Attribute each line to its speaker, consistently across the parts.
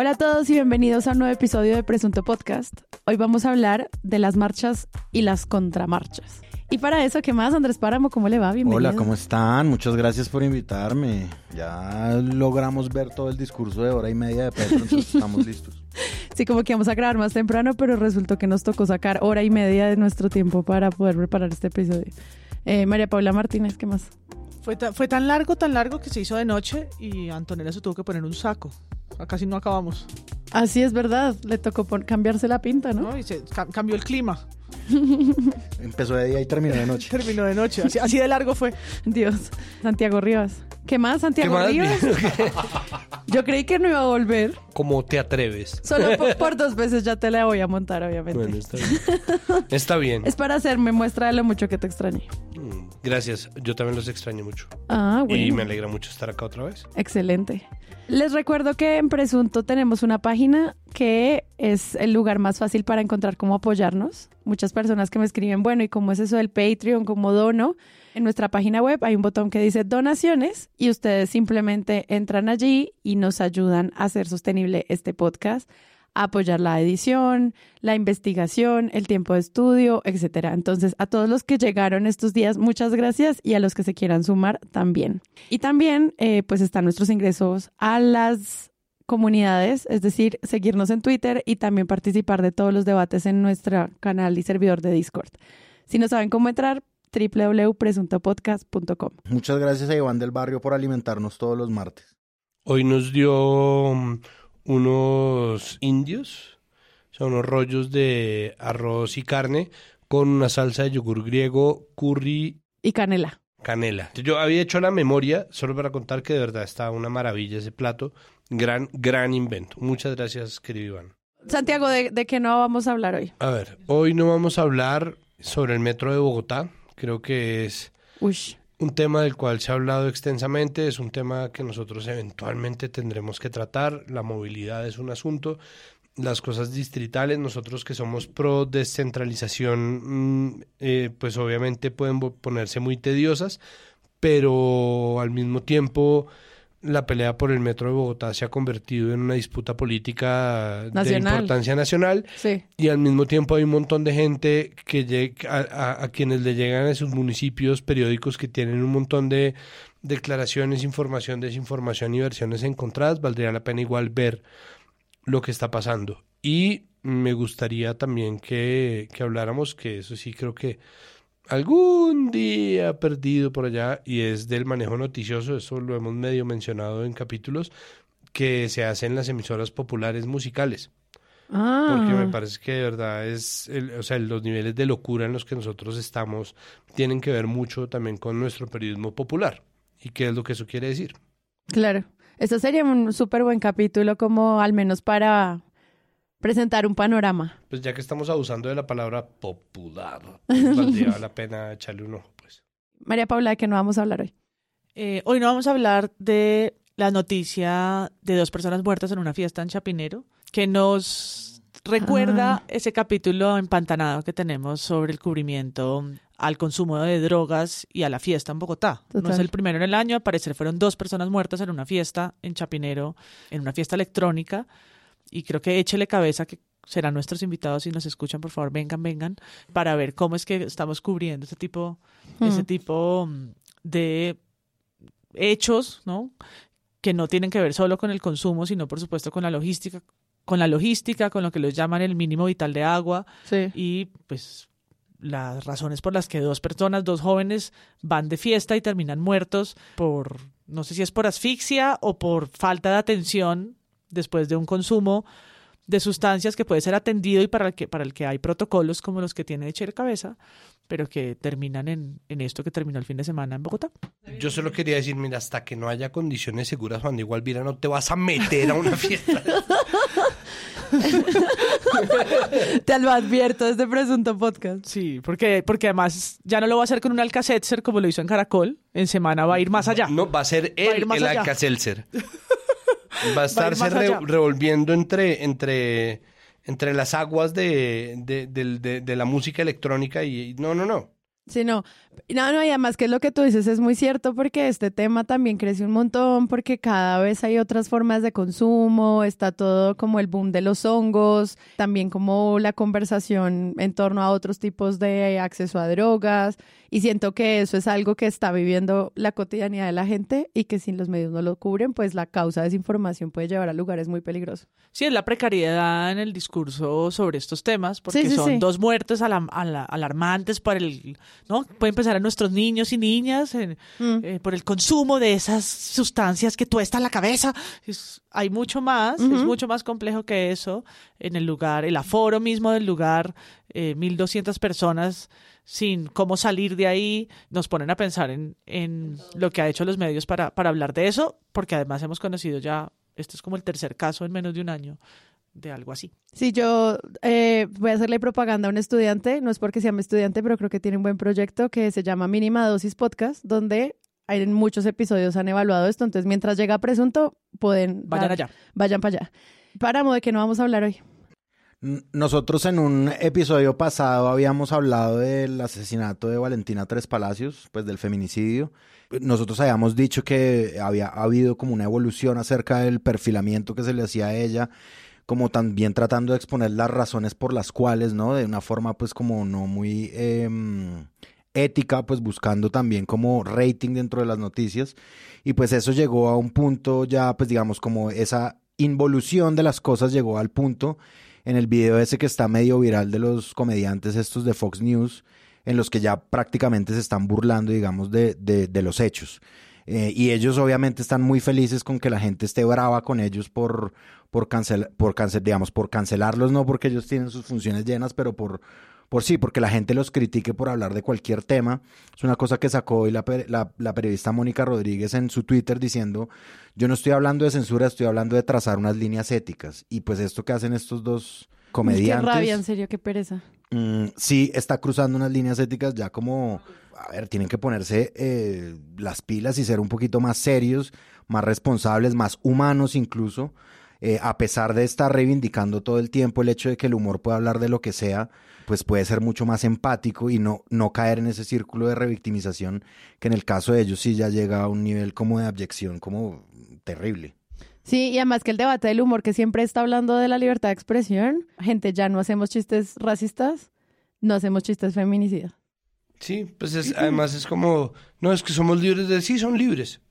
Speaker 1: Hola a todos y bienvenidos a un nuevo episodio de Presunto Podcast. Hoy vamos a hablar de las marchas y las contramarchas. Y para eso, ¿qué más, Andrés Páramo? ¿Cómo le va? Bienvenido.
Speaker 2: Hola, ¿cómo están? Muchas gracias por invitarme. Ya logramos ver todo el discurso de hora y media de Petro, entonces estamos listos.
Speaker 1: Sí, como que íbamos a grabar más temprano, pero resultó que nos tocó sacar hora y media de nuestro tiempo para poder preparar este episodio. Eh, María Paula Martínez, ¿qué más?
Speaker 3: Fue, fue tan largo, tan largo que se hizo de noche y Antonella se tuvo que poner un saco. Casi no acabamos.
Speaker 1: Así es verdad, le tocó cambiarse la pinta, ¿no?
Speaker 3: ¿no? Y se ca- cambió el clima.
Speaker 2: Empezó de día y terminó de noche.
Speaker 3: Terminó de noche. Así, así de largo fue.
Speaker 1: Dios, Santiago Rivas. ¿Qué más, Santiago
Speaker 4: ¿Qué más?
Speaker 1: Rivas? Yo creí que no iba a volver.
Speaker 4: ¿Cómo te atreves?
Speaker 1: Solo por, por dos veces ya te la voy a montar, obviamente.
Speaker 4: Bueno, está bien. Está bien.
Speaker 1: Es para hacerme muestra de lo mucho que te extrañé.
Speaker 4: Mm, Gracias. Yo también los extraño mucho.
Speaker 1: Ah, bueno.
Speaker 4: Y me alegra mucho estar acá otra vez.
Speaker 1: Excelente. Les recuerdo que en Presunto tenemos una página que es el lugar más fácil para encontrar cómo apoyarnos. Muchas personas que me escriben, bueno, ¿y cómo es eso del Patreon? ¿Cómo dono? En nuestra página web hay un botón que dice donaciones y ustedes simplemente entran allí y nos ayudan a hacer sostenible este podcast, a apoyar la edición, la investigación, el tiempo de estudio, etcétera. Entonces, a todos los que llegaron estos días, muchas gracias y a los que se quieran sumar también. Y también, eh, pues están nuestros ingresos a las comunidades, es decir, seguirnos en Twitter y también participar de todos los debates en nuestro canal y servidor de Discord. Si no saben cómo entrar, www.presuntopodcast.com.
Speaker 2: Muchas gracias a Iván del Barrio por alimentarnos todos los martes.
Speaker 4: Hoy nos dio mm, unos indios, o sea, unos rollos de arroz y carne con una salsa de yogur griego, curry,
Speaker 1: Y canela.
Speaker 4: canela. Yo había hecho la memoria solo para contar que de verdad está una maravilla ese plato. Gran, gran invento. Muchas gracias, querido Iván.
Speaker 1: Santiago, ¿de, de qué no vamos a hablar hoy?
Speaker 4: A ver, hoy no vamos a hablar sobre el metro de Bogotá. Creo que es
Speaker 1: Uy,
Speaker 4: un tema del cual se ha hablado extensamente, es un tema que nosotros eventualmente tendremos que tratar. La movilidad es un asunto. Las cosas distritales, nosotros que somos pro descentralización, mm, eh, pues obviamente pueden ponerse muy tediosas, pero al mismo tiempo la pelea por el metro de Bogotá se ha convertido en una disputa política de importancia nacional
Speaker 1: sí.
Speaker 4: y al mismo tiempo hay un montón de gente que a- a quienes le llegan a sus municipios periódicos que tienen un montón de declaraciones, información, desinformación y versiones encontradas. Valdría la pena igual ver lo que está pasando. Y me gustaría también que, que habláramos, que eso sí creo que algún día perdido por allá, y es del manejo noticioso, eso lo hemos medio mencionado en capítulos, que se hace en las emisoras populares musicales
Speaker 1: Ah,
Speaker 4: porque me parece que de verdad es, el- o sea, los niveles de locura en los que nosotros estamos tienen que ver mucho también con nuestro periodismo popular. ¿Y qué es lo que eso quiere decir?
Speaker 1: claro. Esto sería un súper buen capítulo como al menos para presentar un panorama.
Speaker 4: Pues ya que estamos abusando de la palabra popular, pues valdría la pena echarle un ojo, pues.
Speaker 1: María Paula, ¿de qué no vamos a hablar hoy?
Speaker 3: Eh, hoy no vamos a hablar de la noticia de dos personas muertas en una fiesta en Chapinero, que nos recuerda
Speaker 1: Ah.
Speaker 3: ese capítulo empantanado que tenemos sobre el cubrimiento al consumo de drogas y a la fiesta en Bogotá. No es el primero en el año, al parecer fueron dos personas muertas en una fiesta en Chapinero, en una fiesta electrónica, y creo que échele cabeza que serán nuestros invitados si nos escuchan, por favor, vengan, vengan, para ver cómo es que estamos cubriendo ese tipo, ese
Speaker 1: Mm.
Speaker 3: tipo mm, de hechos, ¿no? Que no tienen que ver solo con el consumo, sino por supuesto con la logística, con la logística, con lo que los llaman el mínimo vital de agua
Speaker 1: Sí.
Speaker 3: y pues las razones por las que dos personas, dos jóvenes van de fiesta y terminan muertos por no sé si es por asfixia o por falta de atención después de un consumo de sustancias que puede ser atendido y para el que, para el que hay protocolos como los que tiene Echer Cabeza, pero que terminan en, en esto que terminó el fin de semana en Bogotá.
Speaker 4: Yo solo quería decir, mira, hasta que no haya condiciones seguras, Juan de Igualvira, no te vas a meter a una fiesta.
Speaker 1: Te lo advierto desde Presunto Podcast.
Speaker 3: Sí, porque, porque además ya no lo va a hacer con un Alcacetzer como lo hizo en Caracol, en semana va a ir más allá.
Speaker 4: No, va a ser
Speaker 3: Va a ir
Speaker 4: él
Speaker 3: más
Speaker 4: el
Speaker 3: allá.
Speaker 4: Alka-Seltzer. Va a estarse re- revolviendo entre, entre, entre las aguas de, de- de la música electrónica y... No, no, no.
Speaker 1: Sí, no. No, no, y además que lo que tú dices es muy cierto porque este tema también crece un montón porque cada vez hay otras formas de consumo, está todo como el boom de los hongos, también como la conversación en torno a otros tipos de acceso a drogas y siento que eso es algo que está viviendo la cotidianidad de la gente y que si los medios no lo cubren, pues la causa de desinformación puede llevar a lugares muy peligrosos.
Speaker 3: Sí, es la precariedad en el discurso sobre estos temas, porque
Speaker 1: Sí, sí,
Speaker 3: son
Speaker 1: sí.
Speaker 3: dos muertes alarmantes para el, ¿no? Pueden en nuestros niños y niñas en-
Speaker 1: Mm.
Speaker 3: eh, por el consumo de esas sustancias que tuestan la cabeza. Es- hay mucho más, es mucho más complejo que eso en el lugar, el aforo mismo del lugar, eh, 1.200 personas sin cómo salir de ahí, nos ponen a pensar en, en lo que ha hecho los medios para, para hablar de eso, porque además hemos conocido ya, este es como el tercer caso en menos de un año de algo así.
Speaker 1: Sí, yo eh, voy a hacerle propaganda a un estudiante, no es porque sea mi estudiante, pero creo que tiene un buen proyecto que se llama Mínima Dosis Podcast, donde hay en muchos episodios han evaluado esto, entonces mientras llega presunto, pueden...
Speaker 3: Vayan
Speaker 1: dar-
Speaker 3: allá.
Speaker 1: Vayan para allá. Páramo, ¿de qué no vamos a hablar hoy?
Speaker 2: Nosotros en un episodio pasado habíamos hablado del asesinato de Valentina Tres Palacios, pues del feminicidio. Nosotros habíamos dicho que había habido como una evolución acerca del perfilamiento que se le hacía a ella, como también tratando de exponer las razones por las cuales, ¿no? De una forma pues como no muy em, ética, pues buscando también como rating dentro de las noticias. Y pues eso llegó a un punto ya, pues digamos, como esa involución de las cosas llegó al punto en el video ese que está medio viral de los comediantes estos de Fox News, en los que ya prácticamente se están burlando, digamos, de, de, de los hechos. Eh, y ellos obviamente están muy felices con que la gente esté brava con ellos por, por, cancel, por, cancel, digamos, por cancelarlos, no porque ellos tienen sus funciones llenas, pero por, por sí, porque la gente los critique por hablar de cualquier tema. Es una cosa que sacó hoy la, la, la periodista Mónica Rodríguez en su Twitter diciendo, yo no estoy hablando de censura, estoy hablando de trazar unas líneas éticas. Y pues esto que hacen estos dos
Speaker 1: Qué
Speaker 2: comediantes,
Speaker 1: rabia, en serio, qué pereza.
Speaker 2: Mm, sí está cruzando unas líneas éticas ya como, a ver, tienen que ponerse eh, las pilas y ser un poquito más serios, más responsables, más humanos incluso. Eh, a pesar de estar reivindicando todo el tiempo el hecho de que el humor puede hablar de lo que sea, pues puede ser mucho más empático y no, no caer en ese círculo de revictimización que en el caso de ellos sí ya llega a un nivel como de abyección como terrible.
Speaker 1: Sí, y además que el debate del humor que siempre está hablando de la libertad de expresión, gente, ya no hacemos chistes racistas, no hacemos chistes feminicidas.
Speaker 4: Sí, pues es, además es como, no, es que somos libres de, sí, son libres.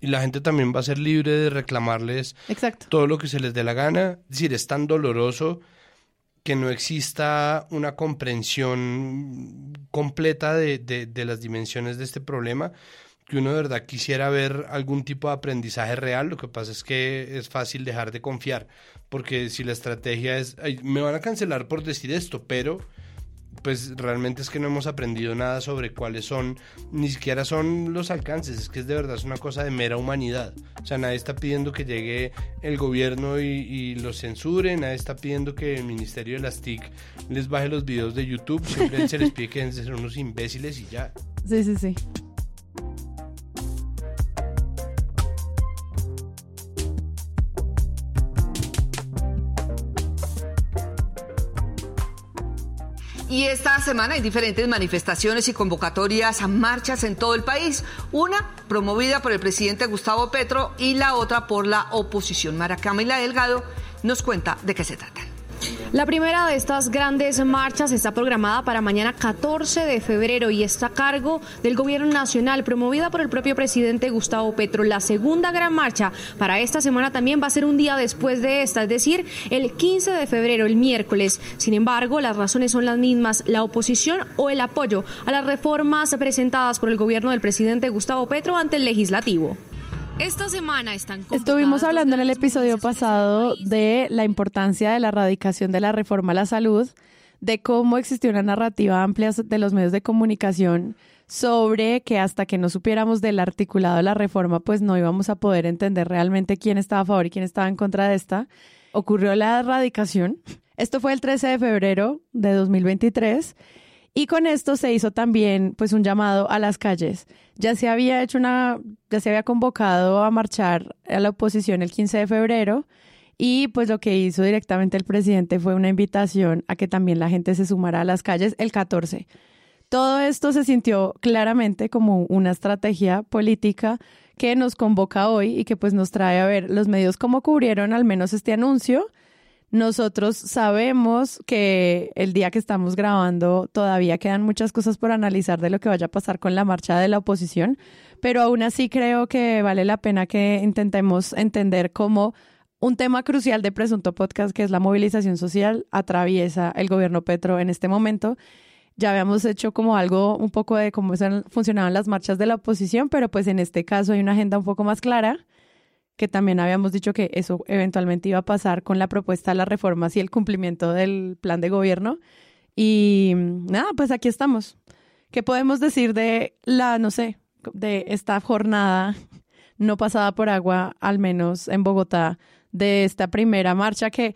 Speaker 4: Y la gente también va a ser libre de reclamarles
Speaker 1: Exacto.
Speaker 4: todo lo que se les dé la gana. Es decir, es tan doloroso que no exista una comprensión completa de, de, de las dimensiones de este problema, que uno de verdad quisiera ver algún tipo de aprendizaje real. Lo que pasa es que es fácil dejar de confiar, porque si la estrategia es, "Ay, me van a cancelar por decir esto, pero pues realmente es que no hemos aprendido nada sobre cuáles son, ni siquiera son los alcances, es que es de verdad es una cosa de mera humanidad. O sea, nadie está pidiendo que llegue el gobierno y, y los censure, nadie está pidiendo que el Ministerio de las TIC les baje los videos de YouTube, simplemente se les pide que ser unos imbéciles y ya.
Speaker 1: Sí, sí, sí.
Speaker 5: Y esta semana hay diferentes manifestaciones y convocatorias a marchas en todo el país. Una promovida por el presidente Gustavo Petro y la otra por la oposición. Mara Camila Delgado nos cuenta de qué se trata.
Speaker 6: La primera de estas grandes marchas está programada para mañana 14 de febrero y está a cargo del Gobierno Nacional, promovida por el propio presidente Gustavo Petro. La segunda gran marcha para esta semana también va a ser un día después de esta, es decir, el 15 de febrero, el miércoles. Sin embargo, las razones son las mismas, la oposición o el apoyo a las reformas presentadas por el gobierno del presidente Gustavo Petro ante el legislativo. Esta semana están
Speaker 1: Estuvimos hablando en el episodio
Speaker 6: movilizaciones
Speaker 1: pasado de la importancia de la erradicación de la reforma a la salud, de cómo existió una narrativa amplia de los medios de comunicación sobre que hasta que no supiéramos del articulado de la reforma, pues no íbamos a poder entender realmente quién estaba a favor y quién estaba en contra de esta. Ocurrió la erradicación. Esto fue el 13 de febrero de 2023 y con esto se hizo también pues un llamado a las calles. Ya se había hecho una, ya se había convocado a marchar a la oposición el 15 de febrero y pues lo que hizo directamente el presidente fue una invitación a que también la gente se sumara a las calles el 14. Todo esto se sintió claramente como una estrategia política que nos convoca hoy y que pues nos trae a ver los medios cómo cubrieron al menos este anuncio. Nosotros sabemos que el día que estamos grabando todavía quedan muchas cosas por analizar de lo que vaya a pasar con la marcha de la oposición, pero aún así creo que vale la pena que intentemos entender cómo un tema crucial de Presunto Podcast, que es la movilización social, atraviesa el gobierno Petro en este momento. Ya habíamos hecho como algo un poco de cómo funcionaban las marchas de la oposición, pero pues en este caso hay una agenda un poco más clara, que también habíamos dicho que eso eventualmente iba a pasar con la propuesta de las reformas y el cumplimiento del plan de gobierno. Y nada, pues aquí estamos. ¿Qué podemos decir de la, no sé, de esta jornada no pasada por agua, al menos en Bogotá, de esta primera marcha que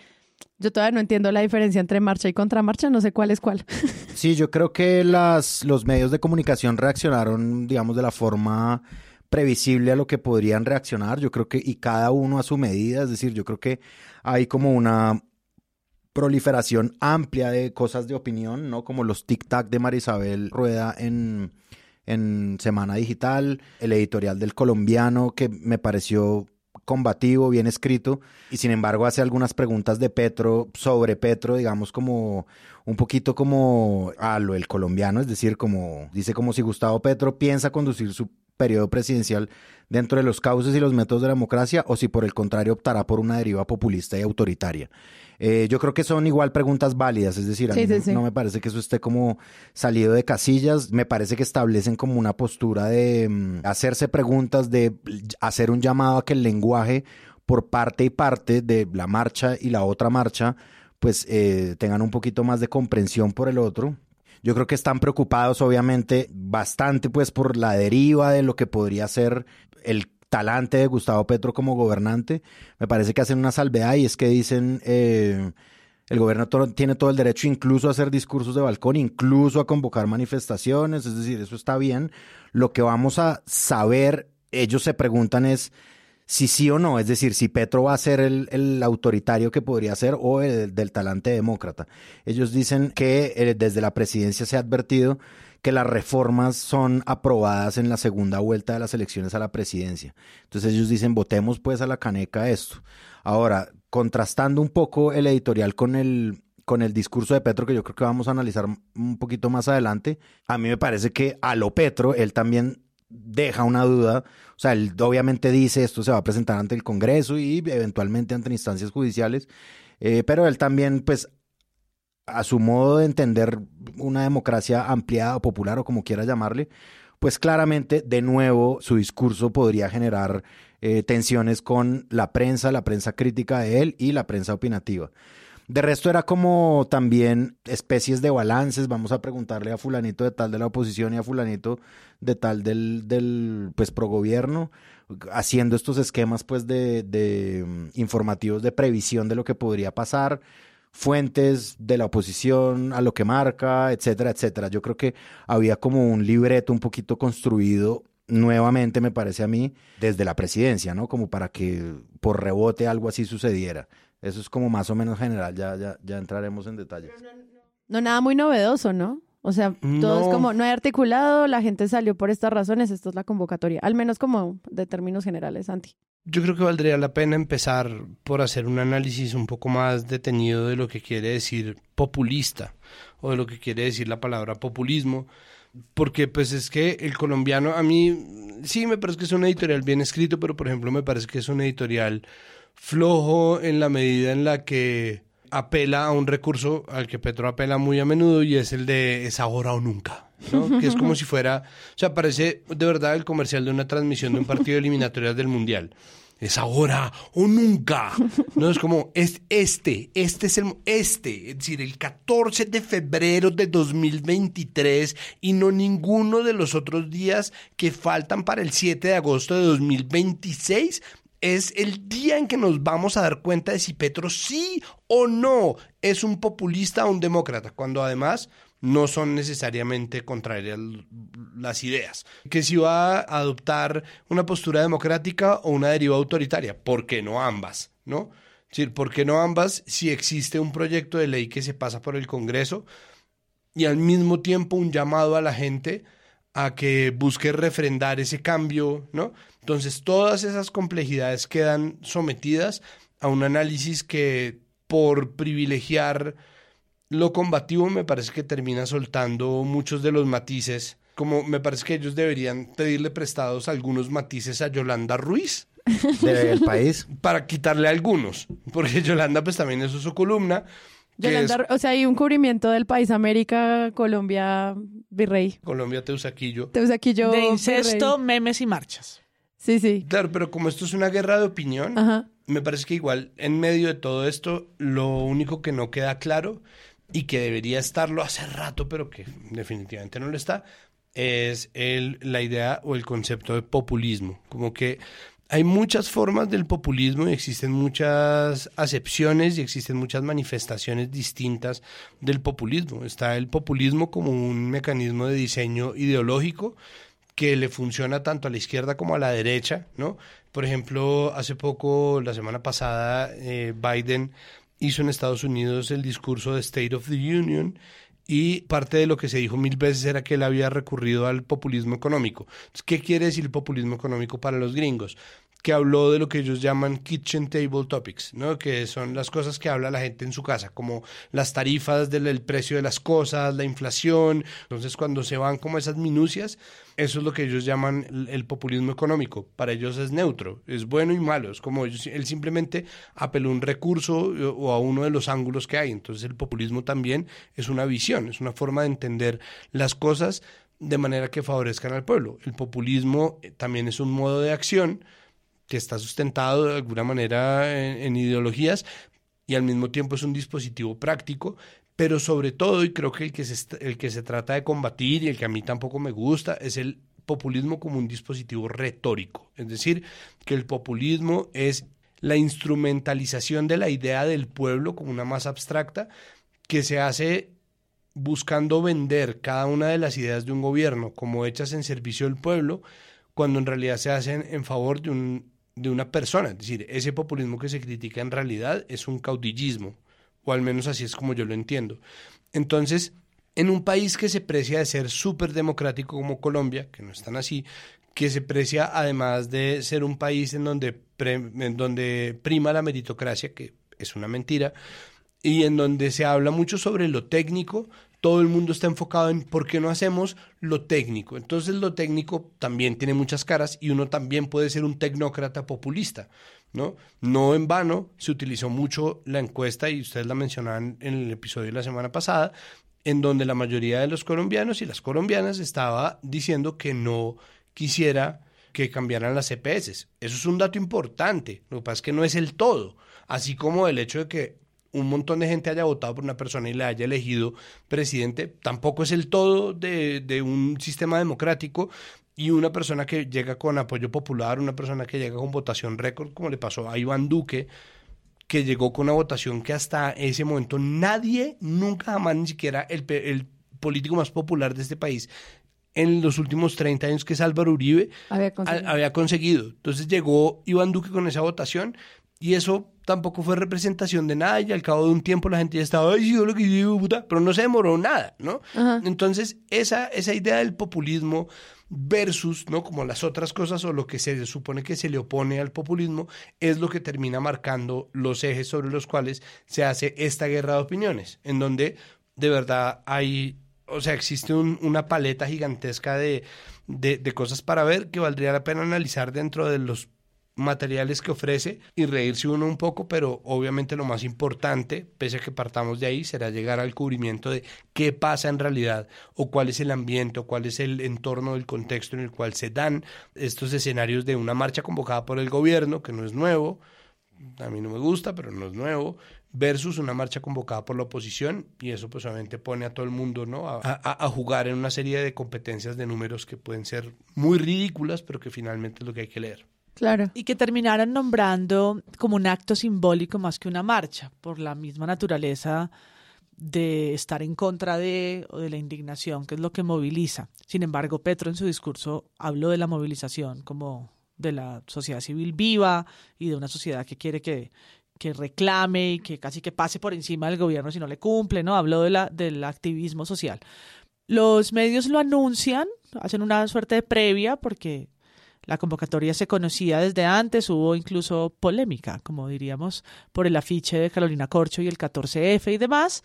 Speaker 1: yo todavía no entiendo la diferencia entre marcha y contramarcha, no sé cuál es cuál.
Speaker 2: Sí, yo creo que las, los medios de comunicación reaccionaron, digamos, de la forma previsible a lo que podrían reaccionar. Yo creo que, y cada uno a su medida, es decir, yo creo que hay como una proliferación amplia de cosas de opinión, ¿no? Como los tic-tac de Marisabel Rueda en, en Semana Digital, el editorial del colombiano, que me pareció combativo, bien escrito, y sin embargo hace algunas preguntas de Petro, sobre Petro, digamos como un poquito como a lo del colombiano, es decir, como dice como si Gustavo Petro piensa conducir su periodo presidencial dentro de los cauces y los métodos de la democracia o si por el contrario optará por una deriva populista y autoritaria. Eh, yo creo que son igual preguntas válidas, es decir, a mí no, me parece que eso esté como salido de casillas, me parece que establecen como una postura de mm, hacerse preguntas, de hacer un llamado a que el lenguaje por parte y parte de la marcha y la otra marcha, pues eh, tengan un poquito más de comprensión por el otro. Yo creo que están preocupados, obviamente, bastante, pues, por la deriva de lo que podría ser el talante de Gustavo Petro como gobernante. Me parece que hacen una salvedad y es que dicen eh, el gobierno tiene todo el derecho incluso a hacer discursos de balcón, incluso a convocar manifestaciones, es decir, eso está bien. Lo que vamos a saber, ellos se preguntan es si sí o no, es decir, si Petro va a ser el, autoritario que podría ser o el, del talante demócrata. Ellos dicen que eh, desde la presidencia se ha advertido que las reformas son aprobadas en la segunda vuelta de las elecciones a la presidencia. Entonces ellos dicen, votemos pues a la caneca esto. Ahora, contrastando un poco el editorial con el, con el discurso de Petro, que yo creo que vamos a analizar un poquito más adelante, a mí me parece que a lo Petro, él también deja una duda. O sea, él obviamente dice esto se va a presentar ante el Congreso y eventualmente ante instancias judiciales, eh, pero él también, pues, a su modo de entender una democracia ampliada o popular o como quiera llamarle, pues claramente, de nuevo, su discurso podría generar eh, tensiones con la prensa, la prensa crítica de él y la prensa opinativa. De resto era como también especies de balances, vamos a preguntarle a fulanito de tal de la oposición y a fulanito de tal del, del pues progobierno, haciendo estos esquemas pues de, de mm, informativos de previsión de lo que podría pasar, fuentes de la oposición a lo que marca, etcétera, etcétera. Yo creo que había como un libreto un poquito construido nuevamente, me parece a mí, desde la presidencia, ¿no? Como para que por rebote algo así sucediera. Eso es como más o menos general, ya, ya, ya entraremos en detalles.
Speaker 1: No, nada muy novedoso, ¿no? O sea, todo es como, no hay articulado, la gente salió por estas razones, esto es la convocatoria, al menos como de términos generales, Santi.
Speaker 4: Yo creo que valdría la pena empezar por hacer un análisis un poco más detenido de lo que quiere decir populista o de lo que quiere decir la palabra populismo, porque pues es que el colombiano a mí sí me parece que es un editorial bien escrito, pero por ejemplo me parece que es un editorial flojo en la medida en la que apela a un recurso al que Petro apela muy a menudo y es el de es ahora o nunca, ¿no? que es como si fuera, o sea, parece de verdad el comercial de una transmisión de un partido de eliminatorias del Mundial. Es ahora o nunca. No es como, es este, este es el, este, es decir, el 14 de febrero de 2023 y no ninguno de los otros días que faltan para el 7 de agosto de 2026 es el día en que nos vamos a dar cuenta de si Petro sí o no es un populista o un demócrata, cuando además no son necesariamente contrarias las ideas. Que si va a adoptar una postura democrática o una deriva autoritaria, ¿por qué no ambas? ¿No? Es decir, ¿por qué no ambas si existe un proyecto de ley que se pasa por el Congreso? y al mismo tiempo un llamado a la gente a que busque refrendar ese cambio, ¿no? Entonces todas esas complejidades quedan sometidas a un análisis que por privilegiar lo combativo me parece que termina soltando muchos de los matices, como me parece que ellos deberían pedirle prestados algunos matices a Yolanda Ruiz.
Speaker 2: Del país.
Speaker 4: Para quitarle algunos, porque Yolanda pues también es su columna.
Speaker 1: Yolanda, o sea, hay un cubrimiento del país América, Colombia, Virrey.
Speaker 4: Colombia, Teusaquillo.
Speaker 1: Teusaquillo.
Speaker 3: De incesto, memes y marchas.
Speaker 1: Sí, sí.
Speaker 4: Claro, pero como esto es una guerra de opinión, me parece que igual en medio de todo esto, lo único que no queda claro y que debería estarlo hace rato, pero que definitivamente no lo está, es el, la idea o el concepto de populismo. Como que hay muchas formas del populismo y existen muchas acepciones y existen muchas manifestaciones distintas del populismo. Está el populismo como un mecanismo de diseño ideológico que le funciona tanto a la izquierda como a la derecha, ¿no? Por ejemplo, hace poco, la semana pasada, eh, Biden hizo en Estados Unidos el discurso de State of the Union y parte de lo que se dijo mil veces era que él había recurrido al populismo económico. ¿Qué quiere decir el populismo económico para los gringos? Que habló de lo que ellos llaman kitchen table topics, ¿no? que son las cosas que habla la gente en su casa, como las tarifas del precio de las cosas, la inflación. Entonces, cuando se van como esas minucias, eso es lo que ellos llaman el, populismo económico. Para ellos es neutro, es bueno y malo. Es como ellos, él simplemente apeló un recurso eh, o a uno de los ángulos que hay. Entonces, el populismo también es una visión, es una forma de entender las cosas de manera que favorezcan al pueblo. El populismo eh, también es un modo de acción que está sustentado de alguna manera en, ideologías y al mismo tiempo es un dispositivo práctico, pero sobre todo, y creo que el que, se, el que se trata de combatir y el que a mí tampoco me gusta, es el populismo como un dispositivo retórico. Es decir, que el populismo es la instrumentalización de la idea del pueblo como una más abstracta que se hace buscando vender cada una de las ideas de un gobierno como hechas en servicio del pueblo, cuando en realidad se hacen en favor de un de una persona. Es decir, ese populismo que se critica en realidad es un caudillismo, o al menos así es como yo lo entiendo. Entonces, en un país que se precia de ser súper democrático como Colombia, que no es tan así, que se precia además de ser un país en donde, en donde prima la meritocracia, que es una mentira, y en donde se habla mucho sobre lo técnico, todo el mundo está enfocado en por qué no hacemos lo técnico. Entonces lo técnico también tiene muchas caras y uno también puede ser un tecnócrata populista. ¿no? No en vano se utilizó mucho la encuesta, y ustedes la mencionaban en el episodio de la semana pasada, en donde la mayoría de los colombianos y las colombianas estaba diciendo que no quisiera que cambiaran las CPS. Eso es un dato importante, lo que pasa es que no es el todo, así como el hecho de que un montón de gente haya votado por una persona y le haya elegido presidente, tampoco es el todo de, de, un sistema democrático y una persona que llega con apoyo popular, una persona que llega con votación récord, como le pasó a Iván Duque, que llegó con una votación que hasta ese momento nadie, nunca jamás, ni siquiera el, el político más popular de este país, en los últimos 30 años, que es Álvaro Uribe,
Speaker 1: había conseguido.
Speaker 4: había conseguido. Entonces llegó Iván Duque con esa votación y eso tampoco fue representación de nada y al cabo de un tiempo la gente ya estaba, ay, yo lo que digo, puta, pero no se demoró nada, ¿no? Entonces, esa, esa idea del populismo versus, ¿no? Como las otras cosas o lo que se supone que se le opone al populismo es lo que termina marcando los ejes sobre los cuales se hace esta guerra de opiniones, en donde de verdad hay, o sea, existe una paleta gigantesca de, de, de cosas para ver que valdría la pena analizar dentro de los materiales que ofrece y reírse uno un poco, pero obviamente lo más importante, pese a que partamos de ahí, será llegar al cubrimiento de qué pasa en realidad o cuál es el ambiente o cuál es el entorno del contexto en el cual se dan estos escenarios de una marcha convocada por el gobierno, que no es nuevo, a mí no me gusta, pero no es nuevo, versus una marcha convocada por la oposición y eso pues obviamente pone a todo el mundo ¿no? a, a, jugar en una serie de competencias de números que pueden ser muy ridículas, pero que finalmente es lo que hay que leer.
Speaker 3: Y que terminaron nombrando como un acto simbólico más que una marcha, por la misma naturaleza de estar en contra de o de la indignación, que es lo que moviliza. Sin embargo, Petro en su discurso habló de la movilización como de la sociedad civil viva y de una sociedad que quiere que, que reclame y que casi que pase por encima del gobierno si no le cumple, ¿no? Habló de la, del activismo social. Los medios lo anuncian, hacen una suerte de previa porque la convocatoria se conocía desde antes, hubo incluso polémica, como diríamos, por el afiche de Carolina Corcho y el 14F y demás,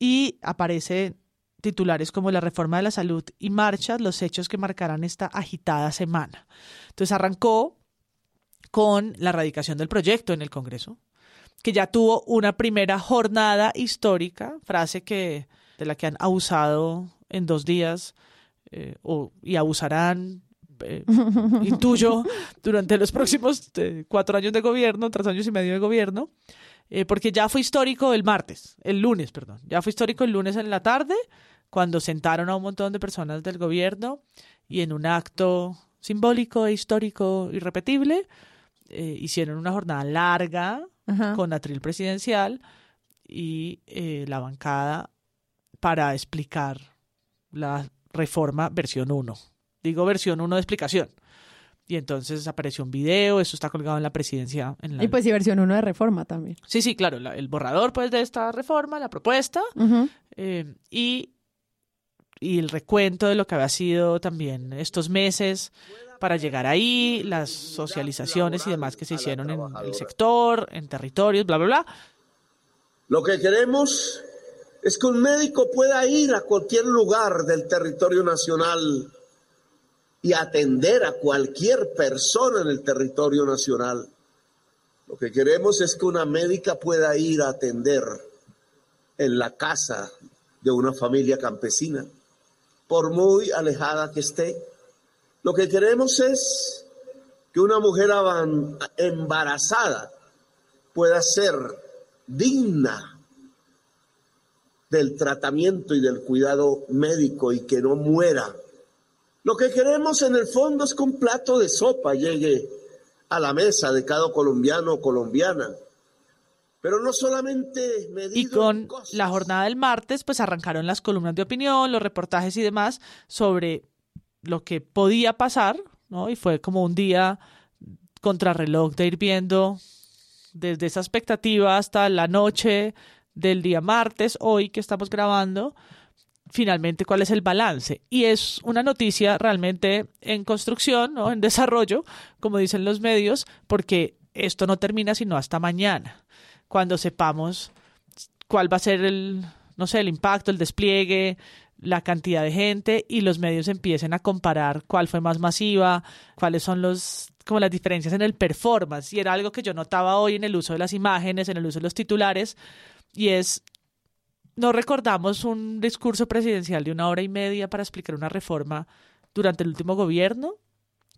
Speaker 3: y aparece titulares como la reforma de la salud y marchas, los hechos que marcarán esta agitada semana. Entonces arrancó con la radicación del proyecto en el Congreso, que ya tuvo una primera jornada histórica, frase que de la que han abusado en dos días eh, o, y abusarán, eh, intuyo, durante los próximos eh, cuatro años de gobierno, tres años y medio de gobierno, porque ya fue histórico el martes, el lunes, perdón, ya fue histórico el lunes en la tarde, cuando sentaron a un montón de personas del gobierno y en un acto simbólico e histórico irrepetible, hicieron una jornada larga con atril presidencial y la bancada para explicar la reforma versión 1. Digo versión 1 de explicación. Y entonces apareció un video, eso está colgado en la presidencia. En la...
Speaker 1: Y pues sí, versión 1 de reforma también.
Speaker 3: Sí, sí, claro, el borrador pues de esta reforma, la propuesta, eh, y, y el recuento de lo que había sido también estos meses para llegar ahí, las socializaciones y demás que se hicieron en el sector, en territorios, bla, bla, bla.
Speaker 7: Lo que queremos es que un médico pueda ir a cualquier lugar del territorio nacional y atender a cualquier persona en el territorio nacional. Lo que queremos es que una médica pueda ir a atender en la casa de una familia campesina, por muy alejada que esté. Lo que queremos es que una mujer embarazada pueda ser digna del tratamiento y del cuidado médico y que no muera. Lo que queremos en el fondo es que un plato de sopa llegue a la mesa de cada colombiano o colombiana. Pero no solamente
Speaker 3: Y con la jornada del martes, pues arrancaron las columnas de opinión, los reportajes y demás sobre lo que podía pasar, ¿no? Y fue como un día contrarreloj de ir viendo desde esa expectativa hasta la noche del día martes, hoy que estamos grabando, finalmente cuál es el balance. Y es una noticia realmente en construcción, ¿no? en desarrollo, como dicen los medios, porque esto no termina sino hasta mañana, cuando sepamos cuál va a ser el, no sé, el impacto, el despliegue, la cantidad de gente y los medios empiecen a comparar cuál fue más masiva, cuáles son los como las diferencias en el performance y era algo que yo notaba hoy en el uso de las imágenes, en el uso de los titulares, y es, no recordamos un discurso presidencial de una hora y media para explicar una reforma durante el último gobierno.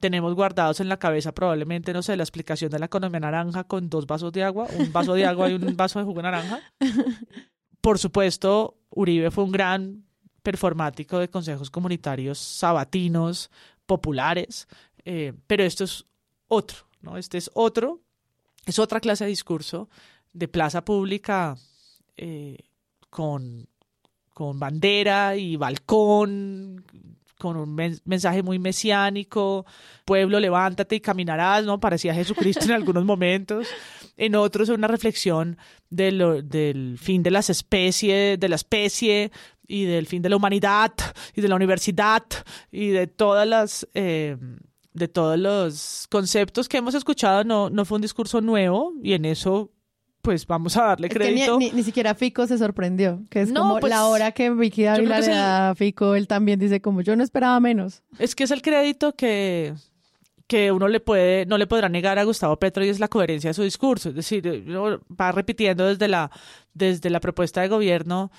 Speaker 3: Tenemos guardados en la cabeza probablemente, no sé, la explicación de la economía naranja con dos vasos de agua, un vaso de agua y un vaso de jugo naranja. Por supuesto, Uribe fue un gran performático de consejos comunitarios sabatinos, populares, eh, pero esto es otro, ¿no? Este es otro, es otra clase de discurso de plaza pública eh, con, con bandera y balcón, con un mensaje muy mesiánico, pueblo, levántate y caminarás, ¿no? Parecía Jesucristo en algunos momentos. En otros, una reflexión de lo, del fin de las especies, de la especie y del fin de la humanidad y de la universidad y de todas las... Eh, de todos los conceptos que hemos escuchado, no, no fue un discurso nuevo y en eso pues vamos a darle crédito.
Speaker 1: ni, siquiera Fico se sorprendió, que es como pues, la hora que Vicky Dávila le da a Fico, él también dice como yo no esperaba menos.
Speaker 3: Es que es el crédito que, que uno le puede, no le podrá negar a Gustavo Petro y es la coherencia de su discurso. Es decir, va repitiendo desde la, desde la propuesta de gobierno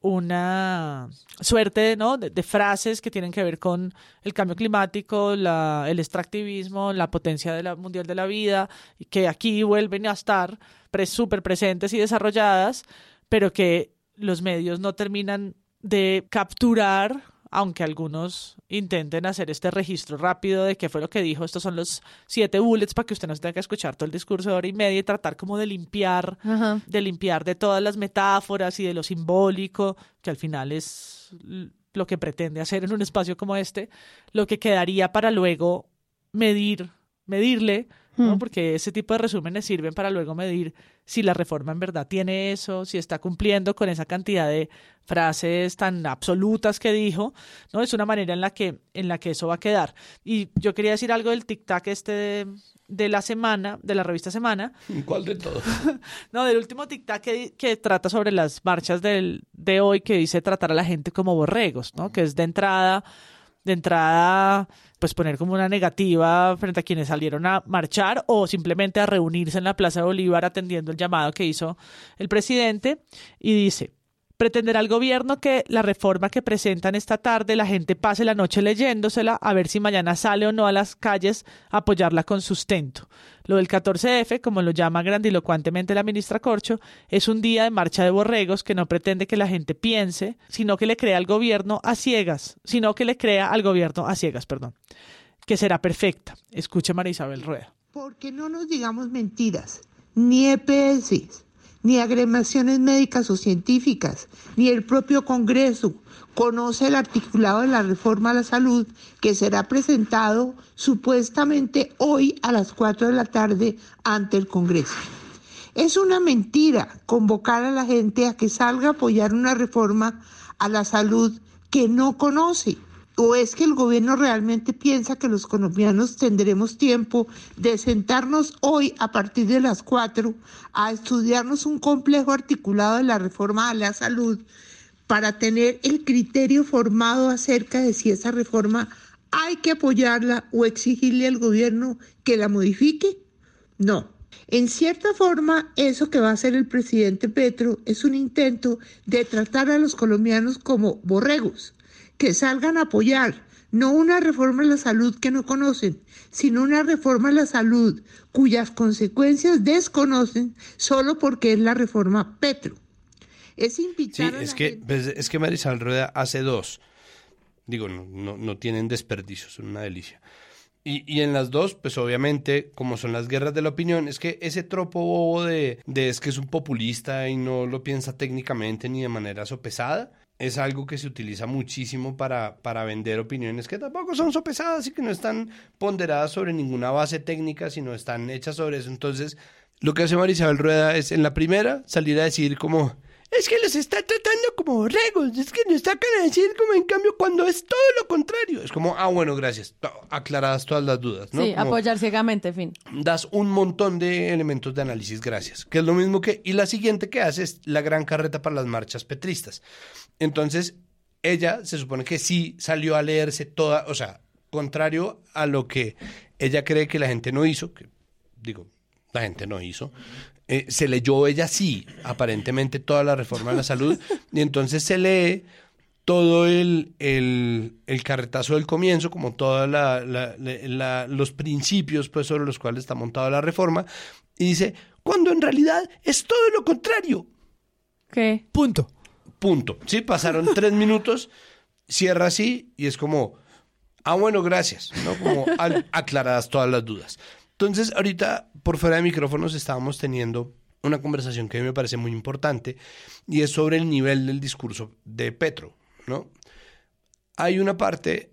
Speaker 3: una suerte ¿no? de, frases que tienen que ver con el cambio climático, la, el extractivismo, la potencia de la mundial de la vida, y que aquí vuelven a estar súper presentes y desarrolladas, pero que los medios no terminan de capturar aunque algunos intenten hacer este registro rápido de qué fue lo que dijo, estos son los siete bullets para que usted no se tenga que escuchar todo el discurso de hora y media y tratar como de limpiar, de limpiar de todas las metáforas y de lo simbólico, que al final es lo que pretende hacer en un espacio como este, lo que quedaría para luego medir, medirle ¿no?
Speaker 1: Mm.
Speaker 3: Porque ese tipo de resúmenes sirven para luego medir si la reforma en verdad tiene eso, si está cumpliendo con esa cantidad de frases tan absolutas que dijo, ¿no? Es una manera en la que, en la que eso va a quedar. Y yo quería decir algo del tic-tac este de, de la semana, de la revista Semana,
Speaker 4: ¿Cuál de todos?
Speaker 3: no, del último tic-tac que, que trata sobre las marchas del, de hoy, que dice tratar a la gente como borregos, ¿no? Que es de entrada, de entrada, pues poner como una negativa frente a quienes salieron a marchar o simplemente a reunirse en la Plaza de Bolívar atendiendo el llamado que hizo el presidente. Y dice, pretenderá el gobierno que la reforma que presentan esta tarde la gente pase la noche leyéndosela a ver si mañana sale o no a las calles apoyarla con sustento. Lo del 14F, como lo llama grandilocuentemente la ministra Corcho, es un día de marcha de borregos que no pretende que la gente piense, sino que le crea al gobierno a ciegas, sino que le crea al gobierno a ciegas, perdón, que será perfecta. Escuche María Isabel Rueda.
Speaker 8: Porque no nos digamos mentiras, ni EPS, ni agremaciones médicas o científicas, ni el propio Congreso conoce el articulado de la reforma a la salud que será presentado supuestamente hoy a las 4 de la tarde ante el Congreso. Es una mentira convocar a la gente a que salga a apoyar una reforma a la salud que no conoce. ¿O es que el gobierno realmente piensa que los colombianos tendremos tiempo de sentarnos hoy a partir de las 4 a estudiarnos un complejo articulado de la reforma a la salud para tener el criterio formado acerca de si esa reforma hay que apoyarla o exigirle al gobierno que la modifique? No. En cierta forma, eso que va a hacer el presidente Petro es un intento de tratar a los colombianos como borregos, que salgan a apoyar no una reforma a la salud que no conocen, sino una reforma a la salud cuyas consecuencias desconocen solo porque es la reforma Petro. Es
Speaker 4: Sí,
Speaker 8: invitar a
Speaker 4: es
Speaker 8: la
Speaker 4: que,
Speaker 8: gente-
Speaker 4: pues, es que Marisol Rueda hace dos. Digo, no, no, no tienen desperdicio, son una delicia. Y, y en las dos, pues obviamente, como son las guerras de la opinión, es que ese tropo bobo de, de es que es un populista y no lo piensa técnicamente ni de manera sopesada, es algo que se utiliza muchísimo para, para vender opiniones que tampoco son sopesadas y que no están ponderadas sobre ninguna base técnica, sino están hechas sobre eso. Entonces, lo que hace Marisabel Rueda es en la primera salir a decir como es que los está tratando como borregos, es que nos sacan a decir como en cambio cuando es todo lo contrario. Es como, ah, bueno, gracias, aclaradas todas las dudas, ¿no?
Speaker 1: sí,
Speaker 4: Como
Speaker 1: apoyar ciegamente, fin.
Speaker 4: das un montón de elementos de análisis, gracias. Que es lo mismo que, y la siguiente que hace es la gran carreta para las marchas petristas. Entonces, ella se supone que sí salió a leerse toda, o sea, contrario a lo que ella cree que la gente no hizo, que digo, la gente no hizo, eh, se leyó ella sí, aparentemente toda la reforma de la salud, y entonces se lee todo el, el, el carretazo del comienzo, como todos los principios pues, sobre los cuales está montada la reforma, y dice, cuando en realidad es todo lo contrario.
Speaker 1: ¿Qué?
Speaker 3: Punto.
Speaker 4: Punto. Sí, pasaron tres minutos, cierra así y es como, ah, bueno, gracias, ¿no? Como al- aclaradas todas las dudas. Entonces, ahorita, por fuera de micrófonos, estábamos teniendo una conversación que a mí me parece muy importante y es sobre el nivel del discurso de Petro, ¿no? Hay una parte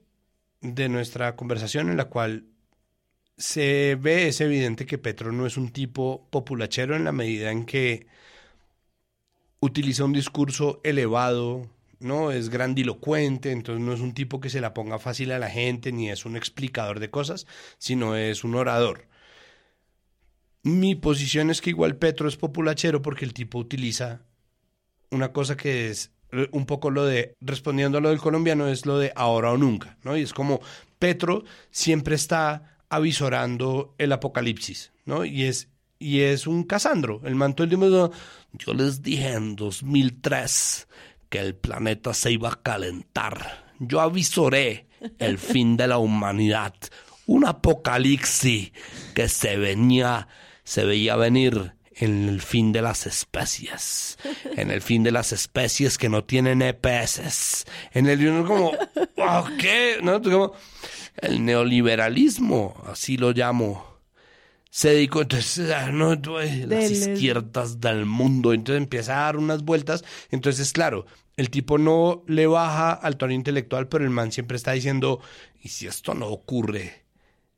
Speaker 4: de nuestra conversación en la cual se ve, es evidente que Petro no es un tipo populachero en la medida en que utiliza un discurso elevado, ¿no? Es grandilocuente, entonces no es un tipo que se la ponga fácil a la gente, ni es un explicador de cosas, sino es un orador. Mi posición es que igual Petro es populachero porque el tipo utiliza una cosa que es un poco lo de, respondiendo a lo del colombiano, es lo de ahora o nunca, ¿no? Y es como Petro siempre está avisorando el apocalipsis, ¿no? Y es, y es un Casandro, el manto del tiempo. Yo les dije en 2003 que el planeta se iba a calentar. Yo avisoré el fin de la humanidad, un apocalipsis que se venía, se veía venir en el fin de las especies, en el fin de las especies que no tienen EPS, en el uno como, "Ah, ¿qué? ¿No? Como, el neoliberalismo, así lo llamo, se dedicó, entonces, ah, no, las izquierdas del mundo, entonces empieza a dar unas vueltas, entonces, claro, el tipo no le baja al tono intelectual, pero el man siempre está diciendo, ¿y si esto no ocurre?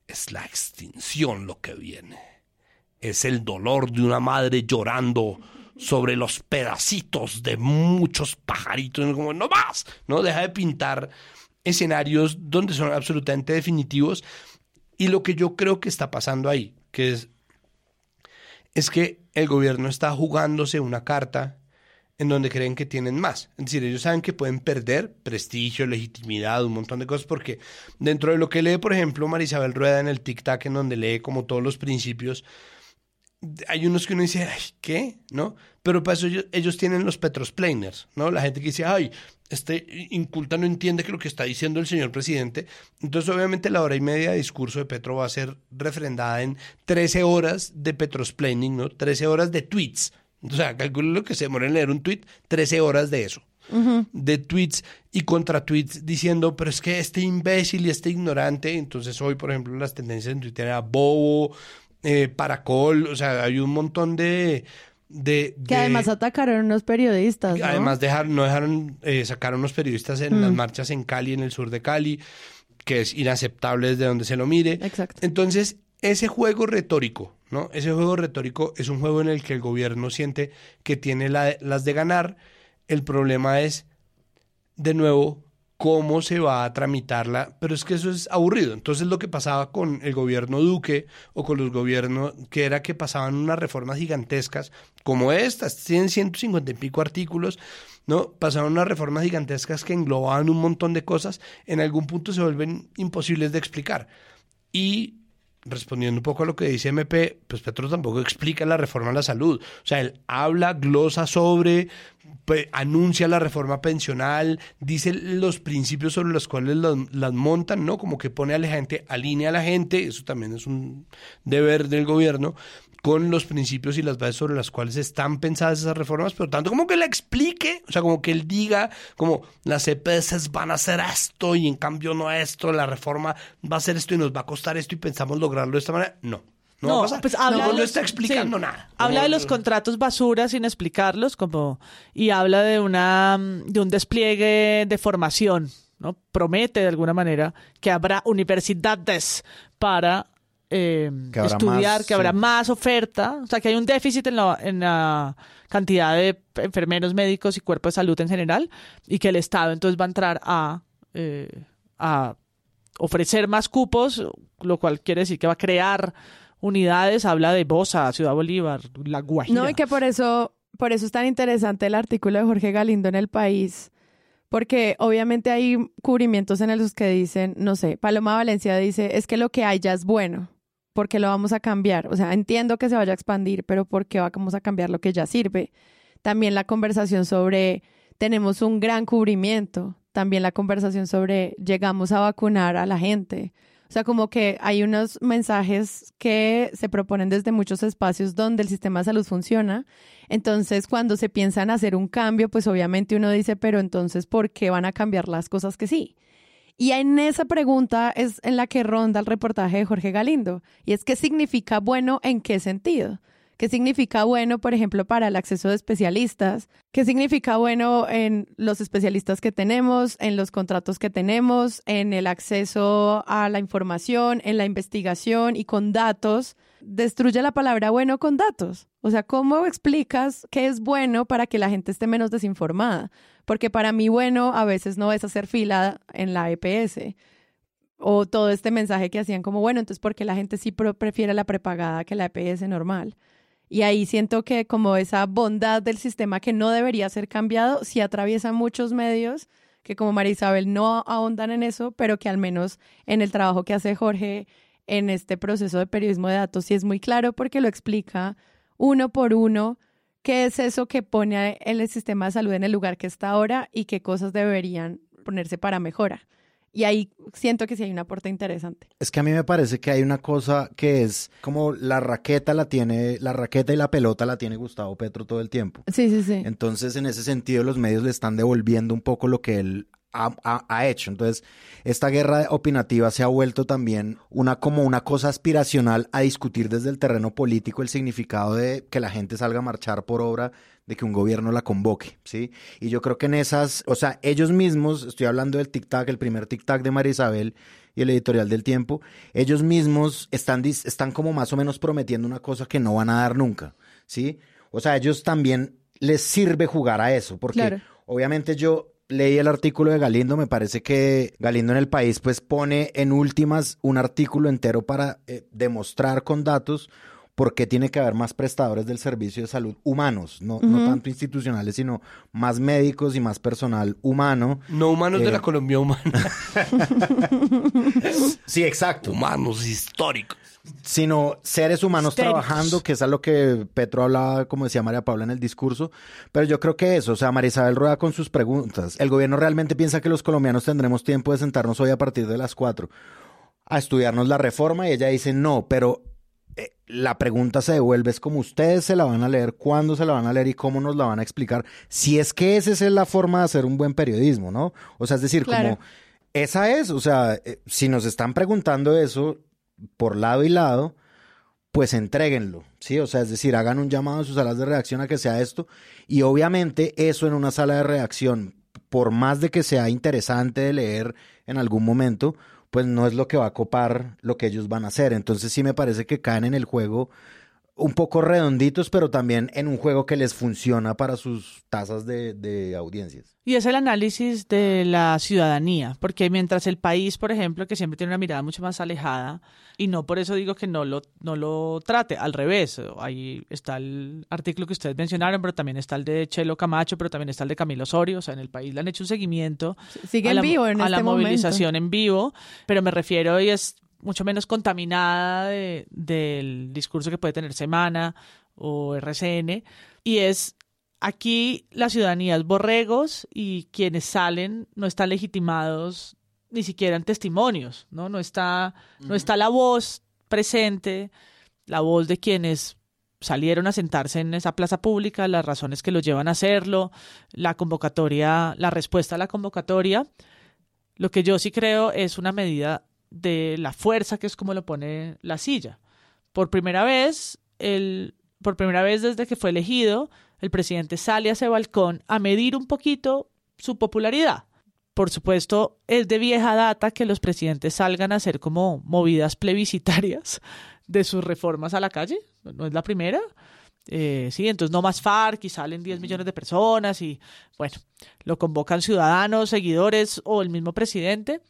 Speaker 4: es la extinción lo que viene. Es el dolor de una madre llorando sobre los pedacitos de muchos pajaritos. Como, no más, ¿no? Deja de pintar escenarios donde son absolutamente definitivos. Y lo que yo creo que está pasando ahí, que es, es que el gobierno está jugándose una carta en donde creen que tienen más. Es decir, ellos saben que pueden perder prestigio, legitimidad, un montón de cosas, porque dentro de lo que lee, por ejemplo, Marisabel Rueda en el Tic Tac, en donde lee como todos los principios, hay unos que uno dice, ¿qué? ¿No? Pero para eso ellos, tienen los petrosplainers, ¿no? La gente que dice, ay, este inculta no entiende que lo que está diciendo el señor presidente. Entonces, obviamente, la hora y media de discurso de Petro va a ser refrendada en 13 horas de petrosplaining, ¿no? 13 horas de tweets. O sea, calculo lo que se demora en leer un tweet, 13 horas de eso. De tweets y contra tweets diciendo, pero es que este imbécil y este ignorante, entonces hoy, por ejemplo, las tendencias en Twitter era bobo, eh, Paracol, o sea, hay un montón de... de
Speaker 1: que además atacaron unos periodistas.
Speaker 4: Además dejaron, no dejaron eh, sacar unos periodistas en las mm. marchas en Cali, en el sur de Cali, que es inaceptable desde donde se lo mire.
Speaker 1: Exacto.
Speaker 4: Entonces, ese juego retórico, ¿no? Ese juego retórico es un juego en el que el gobierno siente que tiene las de ganar. El problema es, de nuevo, cómo se va a tramitarla, pero es que eso es aburrido. Entonces lo que pasaba con el gobierno Duque o con los gobiernos, que era que pasaban unas reformas gigantescas como estas, tienen 150 y pico artículos, ¿no? Pasaban unas reformas gigantescas que englobaban un montón de cosas, en algún punto se vuelven imposibles de explicar. Y respondiendo un poco a lo que dice MP, pues Petro tampoco explica la reforma a la salud. O sea, él habla, glosa sobre, anuncia la reforma pensional, dice los principios sobre los cuales las, montan, ¿no? Como que pone a la gente, alinea a la gente, eso también es un deber del gobierno, con los principios y las bases sobre las cuales están pensadas esas reformas, pero tanto como que le explique, o sea, como que él diga, como las EPS van a hacer esto y en cambio no esto, la reforma va a hacer esto y nos va a costar esto y pensamos lograrlo de esta manera. No. No, pues habla no, está explicando nada.
Speaker 3: Habla de los contratos basura sin explicarlos, como y habla de una de un despliegue de formación, ¿no? Promete de alguna manera que habrá universidades para eh, estudiar, que habrá más oferta, o sea, que hay un déficit en la, en la cantidad de enfermeros, médicos y cuerpos de salud en general, y que el Estado entonces va a entrar a, eh, a ofrecer más cupos, lo cual quiere decir que va a crear unidades, habla de Bosa, Ciudad Bolívar, La Guajira.
Speaker 1: No, y que por eso, por eso es tan interesante el artículo de Jorge Galindo en El País, porque obviamente hay cubrimientos en los que dicen, no sé, Paloma Valencia dice, es que lo que hay ya es bueno, porque lo vamos a cambiar. O sea, entiendo que se vaya a expandir, pero ¿por qué vamos a cambiar lo que ya sirve? También la conversación sobre, tenemos un gran cubrimiento, también la conversación sobre, llegamos a vacunar a la gente. O sea, como que hay unos mensajes que se proponen desde muchos espacios donde el sistema de salud funciona. Entonces, cuando se piensa en hacer un cambio, pues obviamente uno dice, pero entonces, ¿por qué van a cambiar las cosas que sí? Y en esa pregunta es en la que ronda el reportaje de Jorge Galindo. Y es, ¿qué significa bueno en qué sentido? ¿Qué significa bueno, por ejemplo, para el acceso de especialistas? ¿Qué significa bueno en los especialistas que tenemos, en los contratos que tenemos, en el acceso a la información, en la investigación y con datos? Destruye la palabra bueno con datos. O sea, ¿cómo explicas qué es bueno para que la gente esté menos desinformada? Porque para mí bueno a veces no es hacer fila en la EPS o todo este mensaje que hacían como, bueno, entonces porque la gente sí prefiere la prepagada que la EPS normal. Y ahí siento que como esa bondad del sistema que no debería ser cambiado, sí atraviesa muchos medios que como María Isabel no ahondan en eso, pero que al menos en el trabajo que hace Jorge en este proceso de periodismo de datos sí es muy claro porque lo explica uno por uno qué es eso que pone el sistema de salud en el lugar que está ahora y qué cosas deberían ponerse para mejora. Y ahí siento que sí hay un aporte interesante.
Speaker 2: Es que a mí me parece que hay una cosa que es como la raqueta la tiene, la raqueta y la pelota la tiene Gustavo Petro todo el tiempo.
Speaker 1: Sí, sí, sí.
Speaker 2: Entonces, en ese sentido, los medios le están devolviendo un poco lo que él ha, ha- ha hecho. Entonces, esta guerra opinativa se ha vuelto también una como una cosa aspiracional a discutir desde el terreno político el significado de que la gente salga a marchar por obra de que un gobierno la convoque, ¿sí? Y yo creo que en esas, o sea, ellos mismos, estoy hablando del tic-tac, el primer tic-tac de María Isabel y el editorial del tiempo, ellos mismos están, están como más o menos prometiendo una cosa que no van a dar nunca, ¿sí? O sea, ellos también les sirve jugar a eso, porque
Speaker 1: Claro.
Speaker 2: obviamente yo leí el artículo de Galindo, me parece que Galindo en el país pues pone en últimas un artículo entero para eh, demostrar con datos por qué tiene que haber más prestadores del servicio de salud humanos, no, no tanto institucionales, sino más médicos y más personal humano.
Speaker 4: No humanos de
Speaker 2: Eh,
Speaker 4: la Colombia humana,
Speaker 2: Sí, exacto.
Speaker 4: humanos históricos.
Speaker 2: Sino seres humanos trabajando, que es a lo que Petro hablaba, como decía María Paula en el discurso. Pero yo creo que eso, o sea, María Isabel rueda con sus preguntas. ¿El gobierno realmente piensa que los colombianos tendremos tiempo de sentarnos hoy a partir de las cuatro a estudiarnos la reforma? Y ella dice no, pero eh, la pregunta se devuelve, es como ustedes se la van a leer, cuándo se la van a leer y cómo nos la van a explicar. Si es que esa es la forma de hacer un buen periodismo, ¿no? O sea, es decir,
Speaker 1: Claro.
Speaker 2: como esa es, o sea, eh, si nos están preguntando eso por lado y lado, pues entréguenlo, ¿sí? O sea, es decir, hagan un llamado a sus salas de reacción a que sea esto y obviamente eso en una sala de reacción, por más de que sea interesante de leer en algún momento, pues no es lo que va a copar lo que ellos van a hacer. Entonces sí me parece que caen en el juego un poco redonditos, pero también en un juego que les funciona para sus tasas de, de audiencias.
Speaker 3: Y es el análisis de la ciudadanía, porque mientras el país, por ejemplo, que siempre tiene una mirada mucho más alejada, y no por eso digo que no lo, no lo trate, al revés, ahí está el artículo que ustedes mencionaron, pero también está el de Chelo Camacho, pero también está el de Camilo Osorio, o sea, en el país le han hecho un seguimiento
Speaker 1: Sigue
Speaker 3: a
Speaker 1: en
Speaker 3: la,
Speaker 1: vivo en
Speaker 3: a
Speaker 1: este
Speaker 3: la
Speaker 1: momento.
Speaker 3: movilización en vivo, pero me refiero y es mucho menos contaminada de- del discurso que puede tener Semana o RCN, y es aquí la ciudadanía es borregos y quienes salen no están legitimados ni siquiera en testimonios, ¿no? No está, no está la voz presente, la voz de quienes salieron a sentarse en esa plaza pública, las razones que los llevan a hacerlo, la convocatoria, la respuesta a la convocatoria. Lo que yo sí creo es una medida de la fuerza, que es como lo pone la silla. Por primera vez, el, por primera vez desde que fue elegido, el presidente sale a ese balcón a medir un poquito su popularidad. Por supuesto, es de vieja data que los presidentes salgan a hacer como movidas plebiscitarias de sus reformas a la calle. No es la primera. Eh, sí, entonces no más FARC y salen 10 millones de personas y bueno, lo convocan ciudadanos, seguidores o el mismo presidente.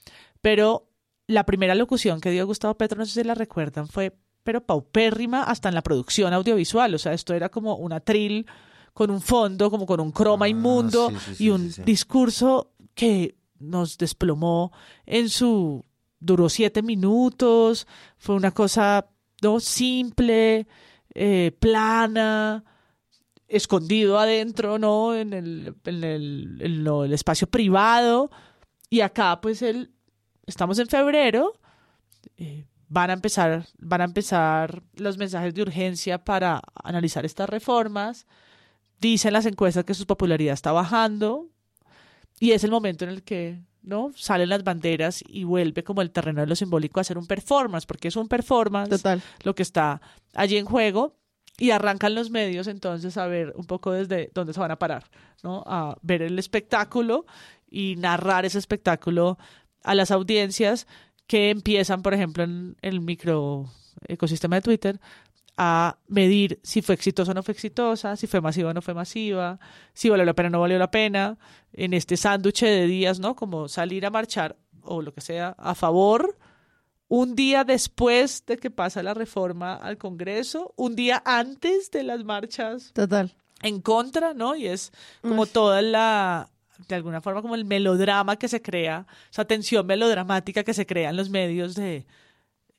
Speaker 3: Pero la primera locución que dio Gustavo Petro, no sé si la recuerdan, fue pero paupérrima hasta en la producción audiovisual. O sea, esto era como un atril con un fondo, como con un croma
Speaker 2: Ah,
Speaker 3: inmundo
Speaker 2: sí, sí, sí,
Speaker 3: y un
Speaker 2: sí,
Speaker 3: discurso que nos desplomó en su... Duró siete minutos, fue una cosa no simple, eh, plana, escondido adentro, ¿no? En el, en el, en lo- el espacio privado. Y acá, pues, el, estamos en febrero, eh, van a empezar, van a empezar los mensajes de urgencia para analizar estas reformas. Dicen las encuestas que su popularidad está bajando. Y es el momento en el que ¿no? salen las banderas y vuelve como el terreno de lo simbólico a hacer un performance, porque es un performance
Speaker 1: Total.
Speaker 3: lo que está allí en juego y arrancan los medios entonces a ver un poco desde dónde se van a parar, ¿no? A ver el espectáculo y narrar ese espectáculo a las audiencias que empiezan, por ejemplo, en el micro ecosistema de Twitter a medir si fue exitosa o no fue exitosa, si fue masiva o no fue masiva, si valió la pena o no valió la pena, en este sándwich de días, ¿no? Como salir a marchar o lo que sea a favor un día después de que pasa la reforma al Congreso, un día antes de las marchas
Speaker 1: Total.
Speaker 3: en contra, ¿no? Y es como toda la, de alguna forma, como el melodrama que se crea, esa tensión melodramática que se crea en los medios de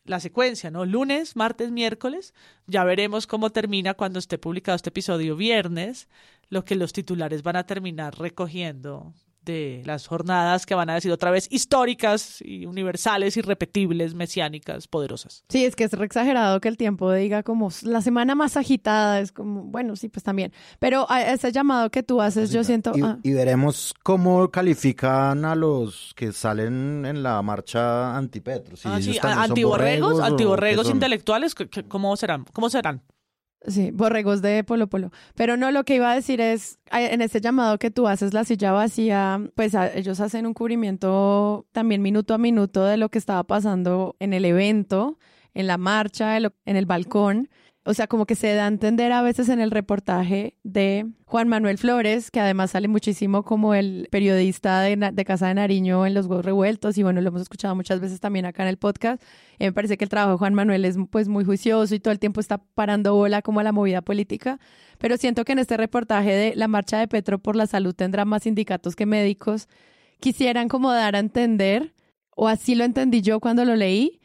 Speaker 3: la secuencia, ¿no? Lunes, martes, miércoles, ya veremos cómo termina cuando esté publicado este episodio viernes, lo que los titulares van a terminar recogiendo de las jornadas que van a decir otra vez históricas y universales, irrepetibles, mesiánicas, poderosas.
Speaker 1: Sí, es que es re exagerado que el tiempo diga como la semana más agitada, es como, bueno, sí, pues también. Pero ese llamado que tú haces, yo siento...
Speaker 2: Y,
Speaker 1: ah,
Speaker 2: y veremos cómo califican a los que salen en la marcha antipetro. Si
Speaker 3: Ah, sí, antiborregos, antiborregos intelectuales, ¿qué- qué- ¿cómo serán? ¿Cómo serán?
Speaker 1: Sí, borregos de Polo Polo. Pero no, lo que iba a decir es, en ese llamado que tú haces la silla vacía, pues a- ellos hacen un cubrimiento también minuto a minuto de lo que estaba pasando en el evento, en la marcha, en el balcón. O sea, como que se da a entender a veces en el reportaje de Juan Manuel Flores, que además sale muchísimo como el periodista de, de Casa de Nariño en Los Huevos Revueltos, y bueno, lo hemos escuchado muchas veces también acá en el podcast. Eh, me parece que el trabajo de Juan Manuel es pues muy juicioso y todo el tiempo está parando bola como a la movida política, pero siento que en este reportaje de la marcha de Petro por la salud tendrá más sindicatos que médicos, quisieran como dar a entender, o así lo entendí yo cuando lo leí,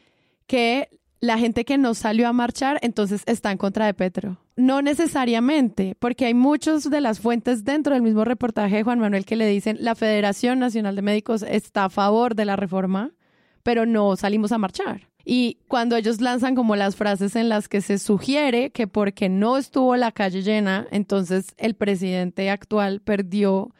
Speaker 1: que la gente que no salió a marchar entonces está en contra de Petro. No necesariamente, porque hay muchas de las fuentes dentro del mismo reportaje de Juan Manuel que le dicen la Federación Nacional de Médicos está a favor de la reforma, pero no salimos a marchar. Y cuando ellos lanzan como las frases en las que se sugiere que porque no estuvo la calle llena, entonces el presidente actual perdió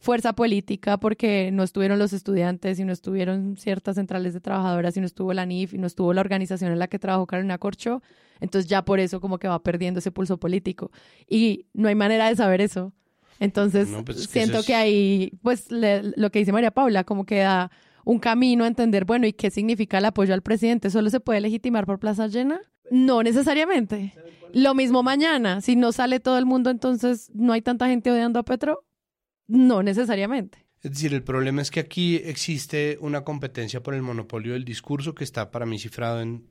Speaker 1: fuerza política porque no estuvieron los estudiantes y no estuvieron ciertas centrales de trabajadoras y no estuvo la NIF y no estuvo la organización en la que trabajó Carolina Corcho, entonces ya por eso como que va perdiendo ese pulso político. Y no hay manera de saber eso. Entonces
Speaker 4: No, pues es que
Speaker 1: siento
Speaker 4: es-
Speaker 1: que ahí, pues le- lo que dice María Paula, como que da un camino a entender, bueno, ¿y qué significa el apoyo al presidente? ¿Solo se puede legitimar por plaza llena? No necesariamente. Lo mismo mañana, si no sale todo el mundo, entonces no hay tanta gente odiando a Petro. No necesariamente.
Speaker 4: Es decir, el problema es que aquí existe una competencia por el monopolio del discurso que está para mí cifrado en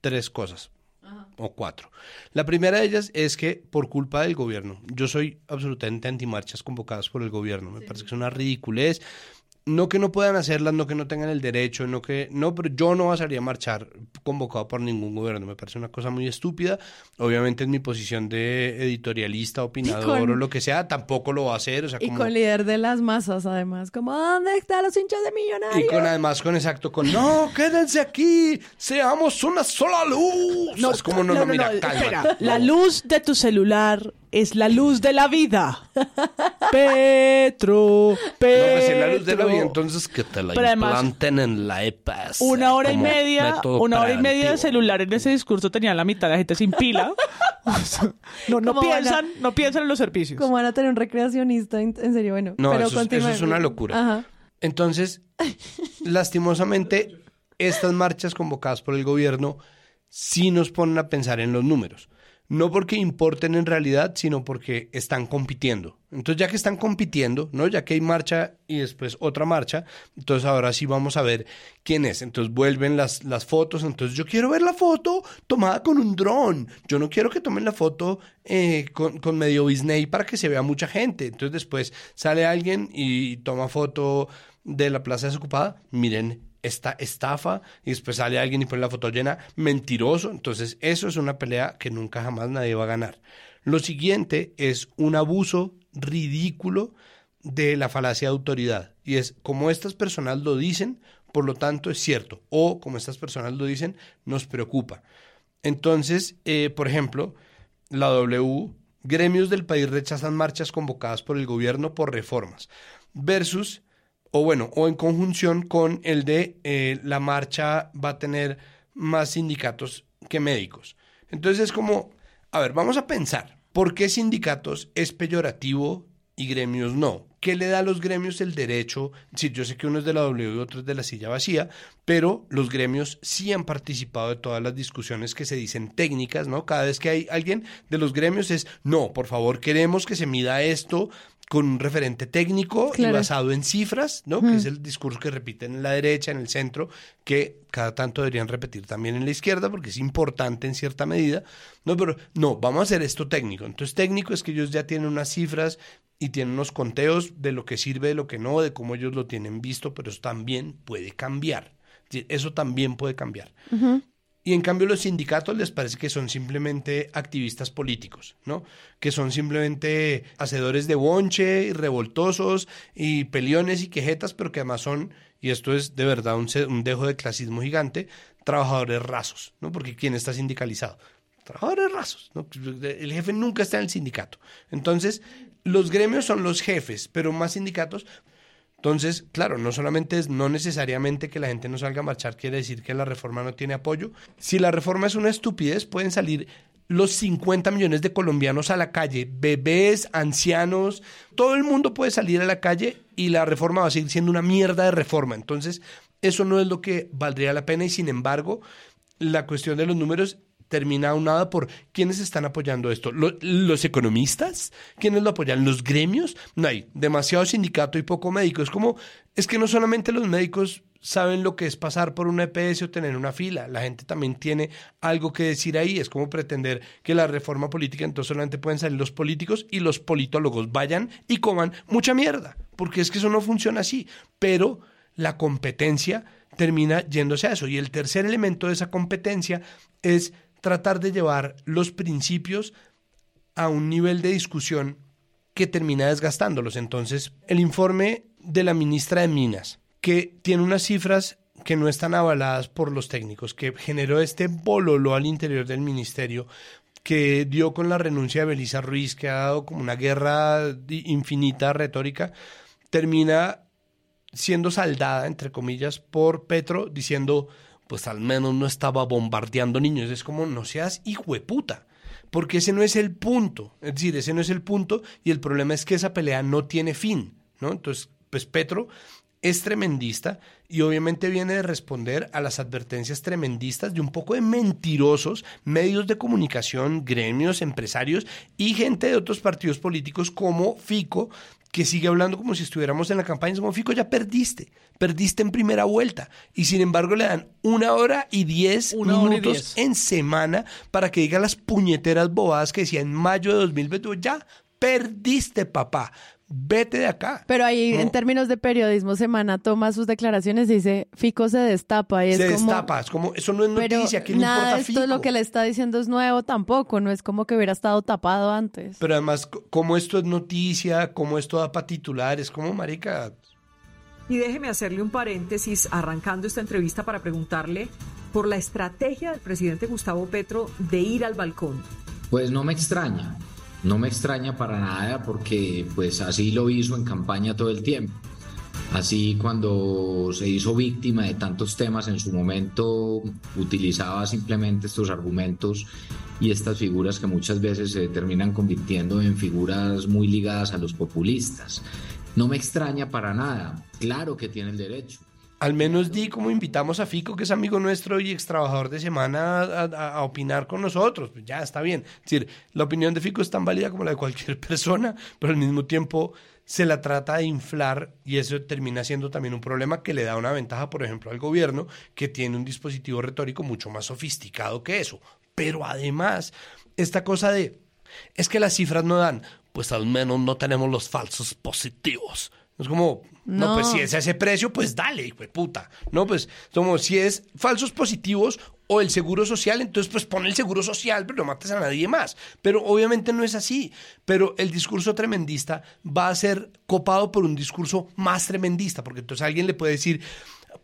Speaker 4: tres cosas o cuatro. La primera de ellas es que por culpa del gobierno, yo soy absolutamente antimarchas convocadas por el gobierno, me parece que es una ridiculez. No que no puedan hacerlas, no que no tengan el derecho, no que no, pero yo no basaría a marchar convocado por ningún gobierno, me parece una cosa muy estúpida. Obviamente en mi posición de editorialista, opinador
Speaker 1: con-
Speaker 4: o lo que sea, tampoco lo va a hacer, o sea,
Speaker 1: Y
Speaker 4: como
Speaker 1: con líder de las masas, además. Como, ¿dónde están los hinchas de millonarios?
Speaker 4: Y con además con exacto, con no, quédense aquí, seamos una sola luz. es como no, no, mira, cálmate.
Speaker 3: espera. La luz de tu celular es la luz de la vida. Petro,
Speaker 4: No,
Speaker 3: Petro.
Speaker 4: pues es la luz de la vida, entonces que te la
Speaker 3: Pero además,
Speaker 4: implanten en la EPAS.
Speaker 3: Una hora y media, una hora y media de celular en ese discurso tenía la mitad de la gente sin pila. No, no
Speaker 1: ¿Cómo van a-
Speaker 3: piensan, no piensan en los servicios.
Speaker 1: Como van a tener un recreacionista, en, en serio, bueno.
Speaker 4: No,
Speaker 1: pero
Speaker 4: eso, es, eso es una locura.
Speaker 1: Ajá.
Speaker 4: Entonces, lastimosamente, estas marchas convocadas por el gobierno sí nos ponen a pensar en los números. No porque importen en realidad, sino porque están compitiendo. Entonces, ya que están compitiendo, ¿no? Ya que hay marcha y después otra marcha, entonces ahora sí vamos a ver quién es. Entonces vuelven las, las fotos. Entonces, yo quiero ver la foto tomada con un dron. Yo no quiero que tomen la foto eh, con, con medio Disney para que se vea mucha gente. Entonces, después sale alguien y toma foto de la plaza desocupada. Miren, esta estafa y después sale alguien y pone la foto llena, mentiroso. Entonces, eso es una pelea que nunca jamás nadie va a ganar. Lo siguiente es un abuso ridículo de la falacia de autoridad. Y es como estas personas lo dicen, por lo tanto es cierto. O como estas personas lo dicen, nos preocupa. Entonces, eh, por ejemplo, la W, gremios del país rechazan marchas convocadas por el gobierno por reformas. Versus o bueno, o en conjunción con el de eh, la marcha va a tener más sindicatos que médicos. Entonces es como, a ver, vamos a pensar, ¿por qué sindicatos es peyorativo y gremios no? ¿Qué le da a los gremios el derecho? Sí, yo sé que uno es de la W y otro es de la silla vacía, pero los gremios sí han participado de todas las discusiones que se dicen técnicas, ¿no? Cada vez que hay alguien de los gremios es, no, por favor, queremos que se mida esto con un referente técnico
Speaker 1: Claro.
Speaker 4: y basado en cifras, ¿no? Que es el discurso que repiten en la derecha, en el centro, que cada tanto deberían repetir también en la izquierda, porque es importante en cierta medida. No, pero no, vamos a hacer esto técnico. Entonces, técnico es que ellos ya tienen unas cifras y tienen unos conteos de lo que sirve, de lo que no, de cómo ellos lo tienen visto, pero eso también puede cambiar. Eso también puede cambiar. Y en cambio los sindicatos les parece que son simplemente activistas políticos, ¿no? Que son simplemente hacedores de bonche, y revoltosos y peliones y quejetas, pero que además son, y esto es de verdad un, un dejo de clasismo gigante, trabajadores rasos, ¿no? Porque ¿quién está sindicalizado? Trabajadores rasos, ¿no? El jefe nunca está en el sindicato. Entonces, los gremios son los jefes, pero más sindicatos, entonces, claro, no solamente es no necesariamente que la gente no salga a marchar quiere decir que la reforma no tiene apoyo. Si la reforma es una estupidez, pueden salir los 50 millones de colombianos a la calle, bebés, ancianos, todo el mundo puede salir a la calle y la reforma va a seguir siendo una mierda de reforma. Entonces, eso no es lo que valdría la pena y sin embargo, la cuestión de los números termina aunada por quiénes están apoyando esto. ¿Los, economistas? ¿Quiénes lo apoyan? ¿Los gremios? No hay demasiado sindicato y poco médico. Es como, es que no solamente los médicos saben lo que es pasar por una EPS o tener una fila. La gente también tiene algo que decir ahí. Es como pretender que la reforma política, entonces solamente pueden salir los políticos y los politólogos vayan y coman mucha mierda. Porque es que eso no funciona así. Pero la competencia termina yéndose a eso. Y el tercer elemento de esa competencia es tratar de llevar los principios a un nivel de discusión que termina desgastándolos. Entonces, el informe de la ministra de Minas, que tiene unas cifras que no están avaladas por los técnicos, que generó este bololo al interior del ministerio, que dio con la renuncia de Belisa Ruiz, que ha dado como una guerra infinita retórica, termina siendo saldada, entre comillas, por Petro, diciendo pues al menos no estaba bombardeando niños. Es como, no seas hijo puta. Porque ese no es el punto. Es decir, ese no es el punto y el problema es que esa pelea no tiene fin, ¿no? Entonces, pues Petro es tremendista y obviamente viene de responder a las advertencias tremendistas de un poco de mentirosos medios de comunicación, gremios, empresarios y gente de otros partidos políticos como Fico, que sigue hablando como si estuviéramos en la campaña. Es como, Fico, ya perdiste, perdiste en primera vuelta. Y sin embargo le dan una hora y diez minutos en semana para que diga las puñeteras bobadas que decía en mayo de 2022. Ya perdiste, papá vete de acá.
Speaker 1: Pero ahí, en términos de periodismo, Semana toma sus declaraciones y dice, Fico se destapa. Y
Speaker 4: se destapa, es como, eso no es noticia, ¿qué le
Speaker 1: nada
Speaker 4: importa Fico?
Speaker 1: esto lo que le está diciendo es nuevo tampoco, no es como que hubiera estado tapado antes.
Speaker 4: Pero además, como esto es noticia, como esto da para titulares, como marica...
Speaker 9: Y déjeme hacerle un paréntesis arrancando esta entrevista para preguntarle por la estrategia del presidente Gustavo Petro de ir al balcón.
Speaker 10: Pues no me extraña, no me extraña para nada porque pues así lo hizo en campaña todo el tiempo. Así cuando se hizo víctima de tantos temas en su momento utilizaba simplemente estos argumentos y estas figuras que muchas veces se terminan convirtiendo en figuras muy ligadas a los populistas. No me extraña para nada, claro que tiene el derecho
Speaker 4: al menos di como invitamos a Fico, que es amigo nuestro y ex trabajador de semana, a, opinar con nosotros. Pues ya está bien. Es decir, la opinión de Fico es tan válida como la de cualquier persona, pero al mismo tiempo se la trata de inflar y eso termina siendo también un problema que le da una ventaja, por ejemplo, al gobierno, que tiene un dispositivo retórico mucho más sofisticado que eso. Pero además, esta cosa de, es que las cifras no dan, pues al menos no tenemos los falsos positivos. Es como, no. pues si es ese precio, pues dale, hijo de puta. No, pues como si es falsos positivos o el seguro social, entonces pues pon el seguro social, pero no mates a nadie más. Pero obviamente no es así. Pero el discurso tremendista va a ser copado por un discurso más tremendista, porque entonces alguien le puede decir,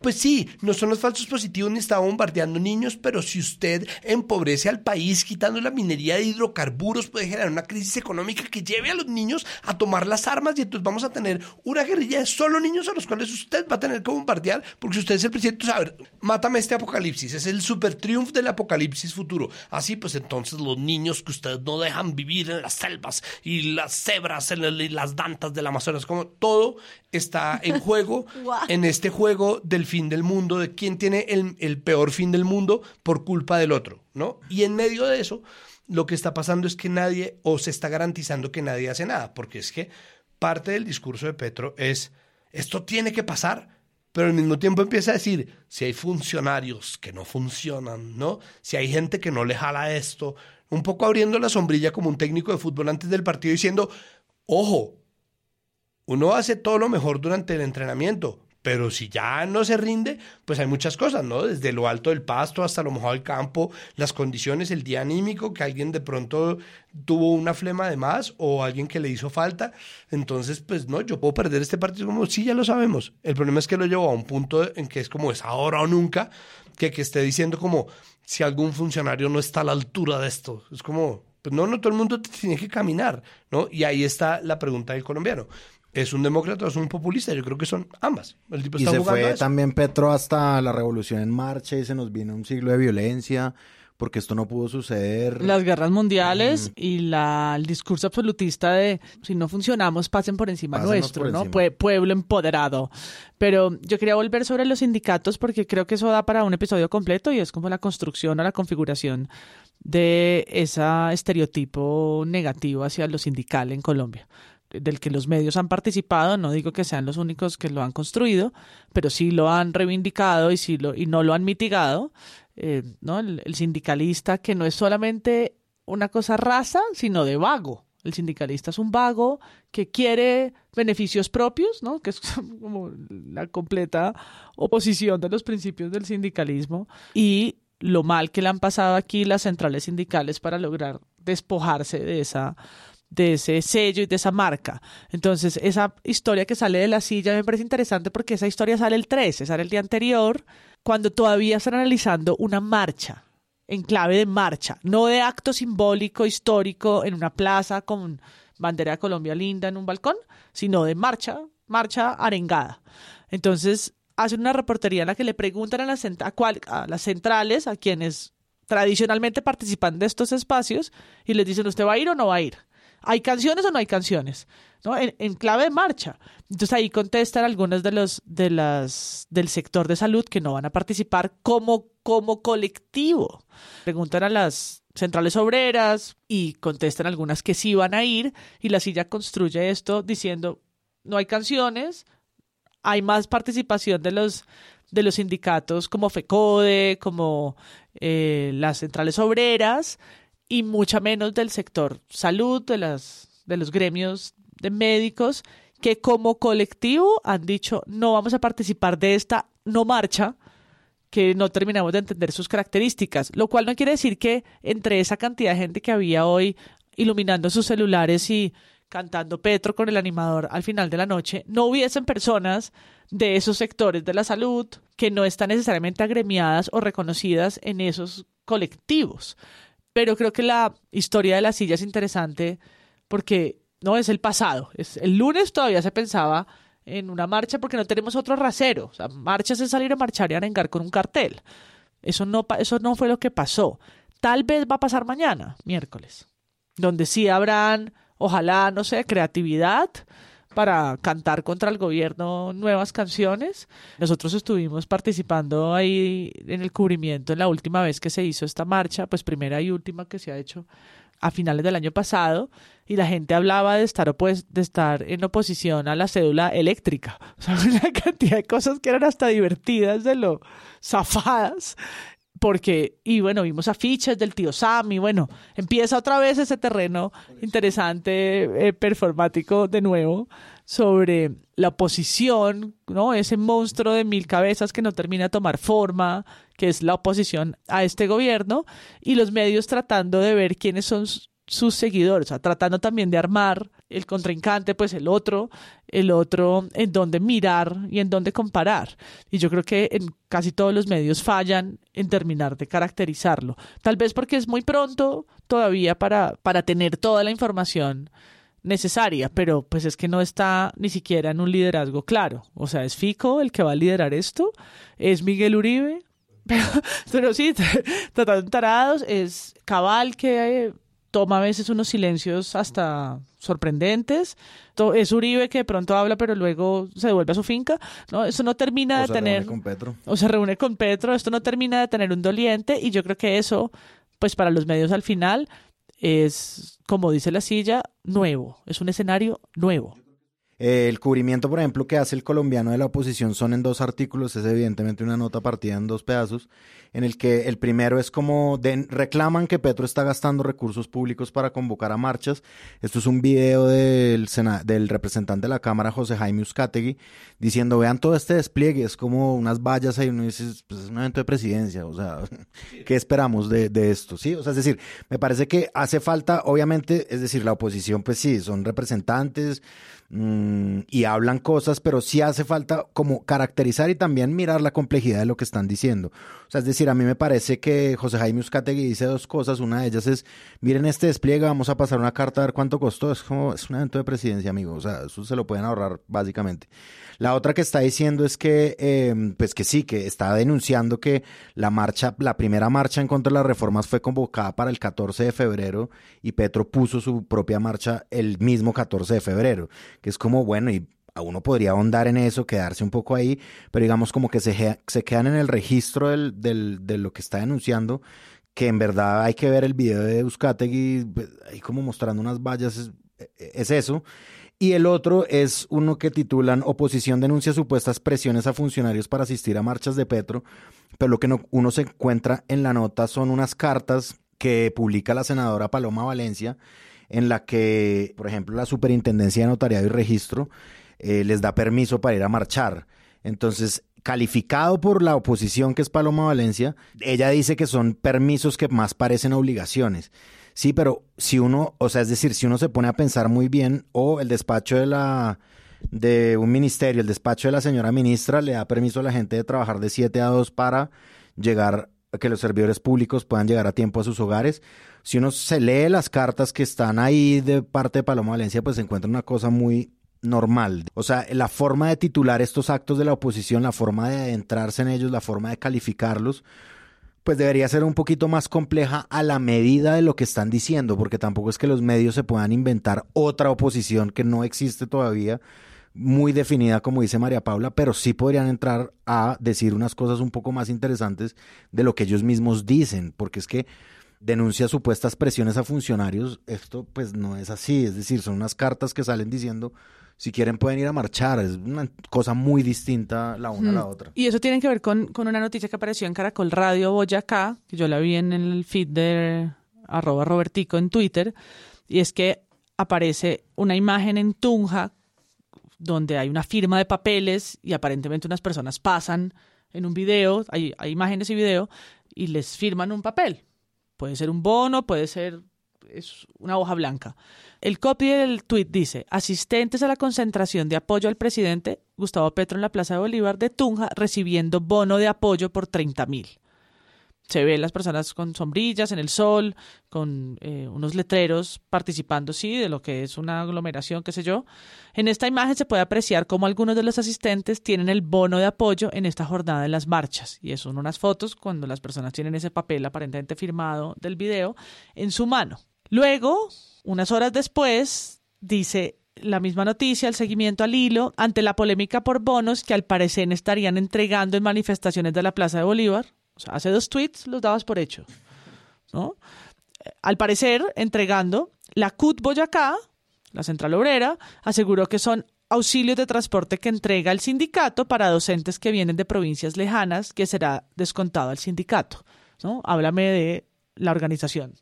Speaker 4: pues sí, no son los falsos positivos ni está bombardeando niños, pero si usted empobrece al país quitando la minería de hidrocarburos, puede generar una crisis económica que lleve a los niños a tomar las armas y entonces vamos a tener una guerrilla de solo niños a los cuales usted va a tener que bombardear, porque si usted es el presidente, a ver, mátame este apocalipsis, es el super triunfo del apocalipsis futuro. Así pues entonces los niños que ustedes no dejan vivir en las selvas y las cebras en las dantas del Amazonas, como todo está en juego en este juego del fin del mundo, de quién tiene el, el, peor fin del mundo por culpa del otro, ¿no? Y en medio de eso, lo que está pasando es que nadie, o se está garantizando que nadie hace nada, porque es que parte del discurso de Petro es, esto tiene que pasar, pero al mismo tiempo empieza a decir, si hay funcionarios que no funcionan, ¿no? Si hay gente que no le jala esto, un poco abriendo la sombrilla como un técnico de fútbol antes del partido diciendo, ojo, uno hace todo lo mejor durante el entrenamiento, Pero si ya no se rinde, pues hay muchas cosas, ¿no? Desde lo alto del pasto hasta lo mojado del campo, las condiciones, el día anímico, que alguien de pronto tuvo una flema de más o alguien que le hizo falta. Entonces, pues no, yo puedo perder este partido como, sí, ya lo sabemos. El problema es que lo llevo a un punto en que es como es ahora o nunca, que, que esté diciendo como si algún funcionario no está a la altura de esto. Es como, pues no, no todo el mundo tiene que caminar, ¿no? Y ahí está la pregunta del colombiano. ¿Es un demócrata o es un populista? Yo creo que son ambas. El tipo
Speaker 2: y se fue
Speaker 4: eso.
Speaker 2: también Petro hasta la revolución en marcha y se nos vino un siglo de violencia porque esto no pudo suceder.
Speaker 3: Las guerras mundiales y la, el discurso absolutista de si no funcionamos, pasen por encima
Speaker 2: Pásenos
Speaker 3: nuestro,
Speaker 2: por
Speaker 3: ¿no?
Speaker 2: encima.
Speaker 3: Pue- pueblo empoderado. Pero yo quería volver sobre los sindicatos porque creo que eso da para un episodio completo y es como la construcción o la configuración de ese estereotipo negativo hacia lo sindical en Colombia del que los medios han participado, no digo que sean los únicos que lo han construido, pero sí lo han reivindicado y, sí lo, y no lo han mitigado, eh, ¿no? El, sindicalista que no es solamente una cosa raza, sino de vago. El sindicalista es un vago que quiere beneficios propios, ¿no? que es como la completa oposición de los principios del sindicalismo y lo mal que le han pasado aquí las centrales sindicales para lograr despojarse de esa de ese sello y de esa marca. Entonces, esa historia que sale de la silla me parece interesante porque esa historia sale el 13, sale el día anterior, cuando todavía están analizando una marcha, en clave de marcha, no de acto simbólico, histórico, en una plaza con bandera de Colombia linda en un balcón, sino de marcha, marcha arengada. Entonces, hacen una reportería en la que le preguntan a las, a a las centrales, a quienes tradicionalmente participan de estos espacios, y les dicen, ¿usted va a ir o no va a ir? ¿Hay canciones o no hay canciones? ¿No? En, clave de marcha. Entonces ahí contestan algunos de los de las del sector de salud que no van a participar como, como colectivo. Preguntan a las centrales obreras y contestan algunas que sí van a ir y la silla construye esto diciendo no hay canciones, hay más participación de los de los sindicatos como FECODE, como eh, las centrales obreras y mucha menos del sector salud, de, las, de los gremios de médicos, que como colectivo han dicho no vamos a participar de esta no marcha, que no terminamos de entender sus características, lo cual no quiere decir que entre esa cantidad de gente que había hoy iluminando sus celulares y cantando Petro con el animador al final de la noche, no hubiesen personas de esos sectores de la salud que no están necesariamente agremiadas o reconocidas en esos colectivos pero creo que la historia de la silla es interesante porque no es el pasado. Es, el lunes todavía se pensaba en una marcha porque no tenemos otro rasero. O sea, marchas es salir a marchar y arengar con un cartel. Eso no, eso no fue lo que pasó. Tal vez va a pasar mañana, miércoles, donde sí habrán, ojalá, no sé, creatividad para cantar contra el gobierno nuevas canciones. Nosotros estuvimos participando ahí en el cubrimiento en la última vez que se hizo esta marcha, pues primera y última que se ha hecho a finales del año pasado y la gente hablaba de estar opue- de estar en oposición a la cédula eléctrica. O sea, una cantidad de cosas que eran hasta divertidas de lo zafadas porque, y bueno, vimos afiches del tío Sam y bueno, empieza otra vez ese terreno interesante, eh, performático de nuevo, sobre la oposición, ¿no? Ese monstruo de mil cabezas que no termina de tomar forma, que es la oposición a este gobierno, y los medios tratando de ver quiénes son sus seguidores, o sea, tratando también de armar el contrincante, pues el otro, el otro en dónde mirar y en dónde comparar. Y yo creo que en casi todos los medios fallan en terminar de caracterizarlo. Tal vez porque es muy pronto todavía para, para tener toda la información necesaria, pero pues es que no está ni siquiera en un liderazgo claro. O sea, es Fico el que va a liderar esto, es Miguel Uribe, pero, sí, tratando tarados, es Cabal que toma a veces unos silencios hasta sorprendentes. Es Uribe que de pronto habla, pero luego se devuelve a su finca. No, eso no termina
Speaker 2: O
Speaker 3: de
Speaker 2: se
Speaker 3: tener
Speaker 2: reúne con Petro.
Speaker 3: o se reúne con Petro. Esto no termina de tener un doliente y yo creo que eso, pues para los medios al final es, como dice la silla, nuevo. Es un escenario nuevo.
Speaker 2: Eh, el cubrimiento, por ejemplo, que hace el colombiano de la oposición son en dos artículos, es evidentemente una nota partida en dos pedazos, en el que el primero es como reclaman que Petro está gastando recursos públicos para convocar a marchas. Esto es un video del, del representante de la Cámara, José Jaime Uzcategui, diciendo, vean todo este despliegue, es como unas vallas ahí, uno dice, pues es un evento de presidencia, o sea, ¿qué esperamos de, de esto? Sí, o sea, es decir, me parece que hace falta, obviamente, es decir, la oposición, pues sí, son representantes, Mm, y hablan cosas, pero sí hace falta como caracterizar y también mirar la complejidad de lo que están diciendo. O sea, es decir, a mí me parece que José Jaime Uzcategui dice dos cosas. Una de ellas es, miren este despliegue, vamos a pasar una carta a ver cuánto costó. Es como, es un evento de presidencia, amigo. O sea, eso se lo pueden ahorrar básicamente. La otra que está diciendo es que, em, pues que sí, que está denunciando que la marcha, la primera marcha en contra de las reformas fue convocada para el 14 de febrero y Petro puso su propia marcha el mismo 14 de febrero, que es como, bueno, y a uno podría ahondar en eso, quedarse un poco ahí, pero digamos como que se, se quedan en el registro del, del, de lo que está denunciando, que en verdad hay que ver el video de Euskategui, pues, ahí como mostrando unas vallas, es, es eso. Y el otro es uno que titulan Oposición denuncia supuestas presiones a funcionarios para asistir a marchas de Petro, pero lo que no, uno se encuentra en la nota son unas cartas que publica la senadora Paloma Valencia, en la que, por ejemplo, la Superintendencia de Notariado y Registro eh, les da permiso para ir a marchar. Entonces, calificado por la oposición, que es Paloma Valencia, ella dice que son permisos que más parecen obligaciones. Sí, pero si uno, o sea, es decir, si uno se pone a pensar muy bien, o el despacho de la de un ministerio, el despacho de la señora ministra le da permiso a la gente de trabajar de 7 a 2 para llegar que los servidores públicos puedan llegar a tiempo a sus hogares. Si uno se lee las cartas que están ahí de parte de Paloma Valencia, pues se encuentra una cosa muy normal. O sea, la forma de titular estos actos de la oposición, la forma de adentrarse en ellos, la forma de calificarlos, pues debería ser un poquito más compleja a la medida de lo que están diciendo, porque tampoco es que los medios se puedan inventar otra oposición que no existe todavía muy definida, como dice María Paula, pero sí podrían entrar a decir unas cosas un poco más interesantes de lo que ellos mismos dicen, porque es que denuncia supuestas presiones a funcionarios, esto pues no es así, es decir, son unas cartas que salen diciendo si quieren pueden ir a marchar. Es una cosa muy distinta la una a la hmm. otra.
Speaker 3: Y eso tiene que ver con, una noticia que apareció en Caracol Radio Boyacá, que yo la vi en el feed de arroba Robertico en Twitter, y es que aparece una imagen en Tunja donde hay una firma de papeles y aparentemente unas personas pasan en un video, hay, hay imágenes y video, y les firman un papel. Puede ser un bono, puede ser es una hoja blanca. El copy del tweet dice, asistentes a la concentración de apoyo al presidente Gustavo Petro en la Plaza de Bolívar de Tunja recibiendo bono de apoyo por 30 mil. Se ven las personas con sombrillas en el sol, con eh, unos letreros participando, sí, de lo que es una aglomeración, qué sé yo. En esta imagen se puede apreciar cómo algunos de los asistentes tienen el bono de apoyo en esta jornada de las marchas. Y son unas fotos cuando las personas tienen ese papel aparentemente firmado del video en su mano. Luego, unas horas después, dice la misma noticia, el seguimiento al hilo, ante la polémica por bonos que al parecer estarían entregando en manifestaciones de la Plaza de Bolívar. O sea, hace dos tweets los dabas por hecho. ¿no? Al parecer, entregando, la CUT Boyacá, la Central Obrera, aseguró que son auxilios de transporte que entrega el sindicato para docentes que vienen de provincias lejanas, que será descontado al sindicato. ¿no? Háblame de la organización.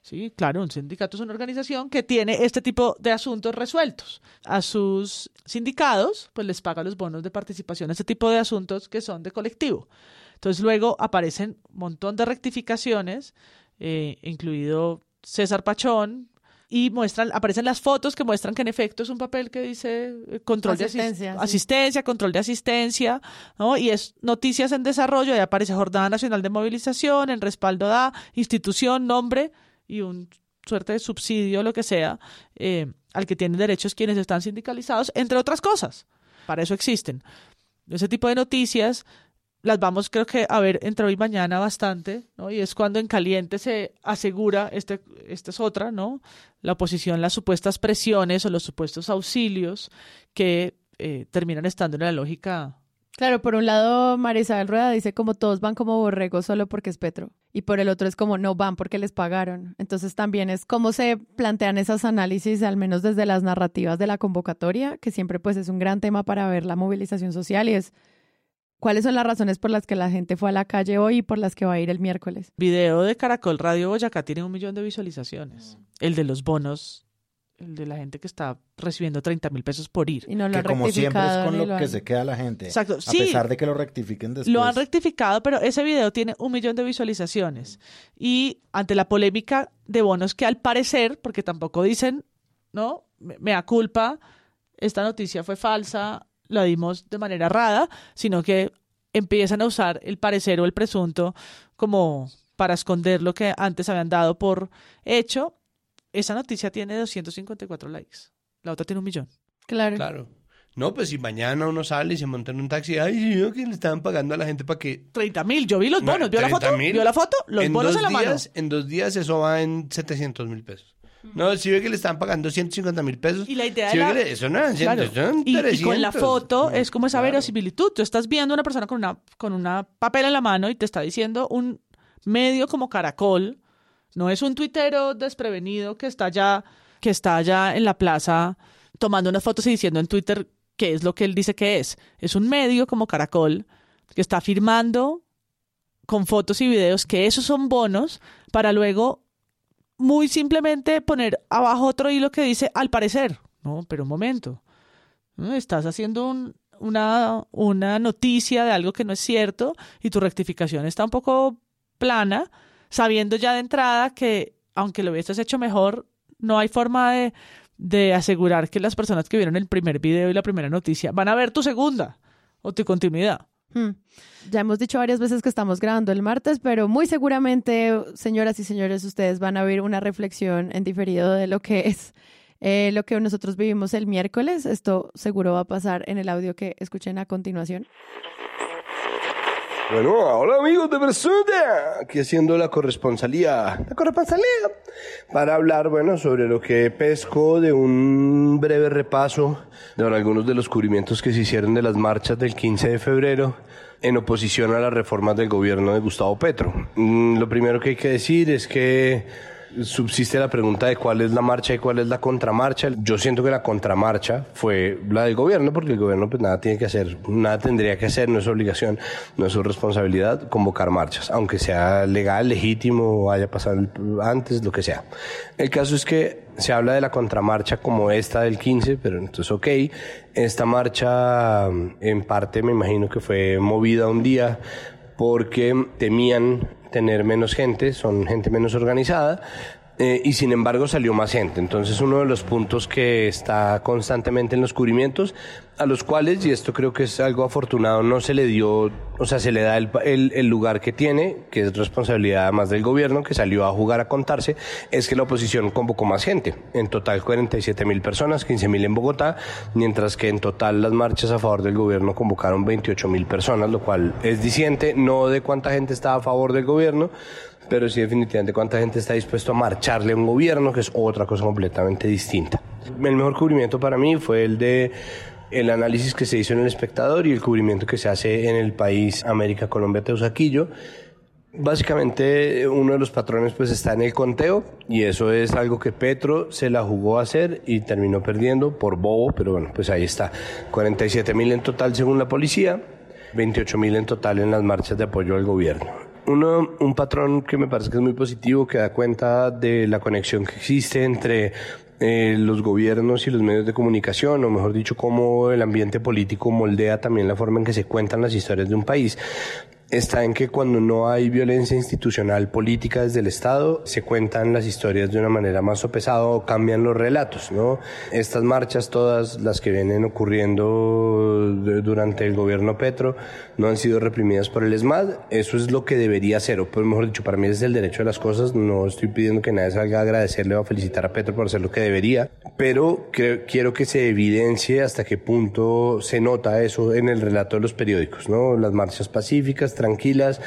Speaker 3: Sí, claro, un sindicato es una organización que tiene este tipo de asuntos resueltos. A sus sindicados, pues les paga los bonos de participación este tipo de asuntos que son de colectivo. Entonces luego aparecen un montón de rectificaciones, eh, incluido César Pachón, y muestran, aparecen las fotos que muestran que en efecto es un papel que dice eh, control de asistencia, control de asistencia, ¿no? Y es noticias en desarrollo, ahí aparece Jornada Nacional de Movilización, en respaldo da institución, nombre, y un suerte de subsidio, lo que sea, eh, al que tienen derechos quienes están sindicalizados, entre otras cosas. Para eso existen. Ese tipo de noticias las vamos, creo que, a ver entre hoy y mañana bastante, ¿no? Y es cuando en caliente se asegura, este, esta es otra, ¿no? La oposición, las supuestas presiones o los supuestos auxilios que eh, terminan estando en la lógica
Speaker 1: Claro, por un lado, María Isabel Rueda dice como todos van como borregos solo porque es Petro. Y por el otro es como no van porque les pagaron. Entonces también es cómo se plantean esos análisis, al menos desde las narrativas de la convocatoria, que siempre pues es un gran tema para ver la movilización social y es cuáles son las razones por las que la gente fue a la calle hoy y por las que va a ir el miércoles.
Speaker 3: Video de Caracol Radio Boyacá tiene un millón de visualizaciones. El de los bonos el de la gente que está recibiendo 30 mil pesos por ir.
Speaker 1: Y no lo
Speaker 2: que
Speaker 1: han
Speaker 2: como siempre es con lo
Speaker 1: lo
Speaker 2: que
Speaker 1: han-
Speaker 2: se queda la gente.
Speaker 3: Exacto,
Speaker 2: A
Speaker 3: sí.
Speaker 2: pesar de que lo rectifiquen después.
Speaker 3: Lo han rectificado, pero ese video tiene un millón de visualizaciones. Y ante la polémica de bonos que al parecer, porque tampoco dicen, ¿no? Me, me da culpa, esta noticia fue falsa, la dimos de manera errada, sino que empiezan a usar el parecer o el presunto como para esconder lo que antes habían dado por hecho. Esa noticia tiene 254 likes. La otra tiene un millón.
Speaker 1: Claro.
Speaker 4: Claro. No, pues si mañana uno sale y se monta en un taxi, ay, sí, yo que le estaban pagando a la gente para que...
Speaker 3: 30 mil, yo vi los bonos, ¿vio la foto?
Speaker 4: 30.000.
Speaker 3: ¿Vio la foto? Los
Speaker 4: en
Speaker 3: bonos
Speaker 4: dos
Speaker 3: en la
Speaker 4: días,
Speaker 3: mano.
Speaker 4: En dos días eso va en 700 mil pesos. No, si ve que le estaban pagando 150 mil pesos.
Speaker 3: Y la idea
Speaker 4: si
Speaker 3: de la-
Speaker 4: le- Eso no eran
Speaker 3: Claro.
Speaker 4: 100, son
Speaker 3: Y, y
Speaker 4: 300.
Speaker 3: con la foto es como esa
Speaker 4: Claro.
Speaker 3: verosimilitud. Tú estás viendo a una persona con una, con una papel en la mano y te está diciendo un medio como Caracol. No es un tuitero desprevenido que está ya, que está allá en la plaza tomando unas fotos y diciendo en Twitter qué es lo que él dice que es. Es un medio como Caracol que está firmando con fotos y videos que esos son bonos para luego muy simplemente poner abajo otro hilo que dice al parecer. No, pero un momento. Estás haciendo un- una, una noticia de algo que no es cierto y tu rectificación está un poco plana, sabiendo ya de entrada que aunque lo hubieses hecho mejor, no hay forma de, de asegurar que las personas que vieron el primer video y la primera noticia van a ver tu segunda o tu continuidad.
Speaker 1: Hmm. Ya hemos dicho varias veces que estamos grabando el martes, pero muy seguramente, señoras y señores, ustedes van a ver una reflexión en diferido de lo que es eh, lo que nosotros vivimos el miércoles. Esto seguro va a pasar en el audio que escuchen a continuación.
Speaker 4: Bueno, hola amigos de Versuda, aquí haciendo la corresponsalía, la corresponsalía, para hablar, bueno, sobre lo que pesco de un breve repaso de algunos de los cubrimientos que se hicieron de las marchas del 15 de febrero en oposición a las reformas del gobierno de Gustavo Petro. Mm, Lo primero que hay que decir es que subsiste la pregunta de cuál es la marcha y cuál es la contramarcha. Yo siento que la contramarcha fue la del gobierno, porque el gobierno pues nada tiene que hacer, nada tendría que hacer, no es obligación, no es su responsabilidad convocar marchas, aunque sea legal, legítimo, haya pasado antes, lo que sea. El caso es que se habla de la contramarcha como esta del 15, pero entonces ok, esta marcha en parte me imagino que fue movida un día porque temían tener menos gente, son gente menos organizada, eh, y sin embargo salió más gente. Entonces uno de los puntos que está constantemente en los cubrimientos, a los cuales, y esto creo que es algo afortunado, no se le dio, o sea, se le da el, el- el lugar que tiene, que es responsabilidad además del gobierno, que salió a jugar a contarse, es que la oposición convocó más gente. En total 47 mil personas, 15 mil en Bogotá, mientras que en total las marchas a favor del gobierno convocaron 28 mil personas, lo cual es diciente, no de cuánta gente está a favor del gobierno, pero sí definitivamente cuánta gente está dispuesto a marcharle a un gobierno, que es otra cosa completamente distinta. El mejor cubrimiento para mí fue el de el análisis que se hizo en El Espectador y el cubrimiento que se hace en el país América Colombia Teusaquillo. Básicamente uno de los patrones pues está en el conteo y eso es algo que Petro se la jugó a hacer y terminó perdiendo por bobo, pero bueno, pues ahí está. 47 mil en total según la policía, 28 mil en total en las marchas de apoyo al gobierno. Uno, un patrón que me parece que es muy positivo, que da cuenta de la conexión que existe entre eh, los gobiernos y los medios de comunicación, o mejor dicho, cómo el ambiente político moldea también la forma en que se cuentan las historias de un país está en que cuando no hay violencia institucional política desde el Estado, se cuentan las historias de una manera más sopesada o cambian los relatos, ¿no? Estas marchas, todas las que vienen ocurriendo durante el gobierno Petro, no han sido reprimidas por el ESMAD. Eso es lo que debería ser, o pues, mejor dicho, para mí es el derecho de las cosas. No estoy pidiendo que nadie salga a agradecerle o a felicitar a Petro por hacer lo que debería, pero quiero que se evidencie hasta qué punto se nota eso en el relato de los periódicos, ¿no? Las marchas pacíficas, tranquilas,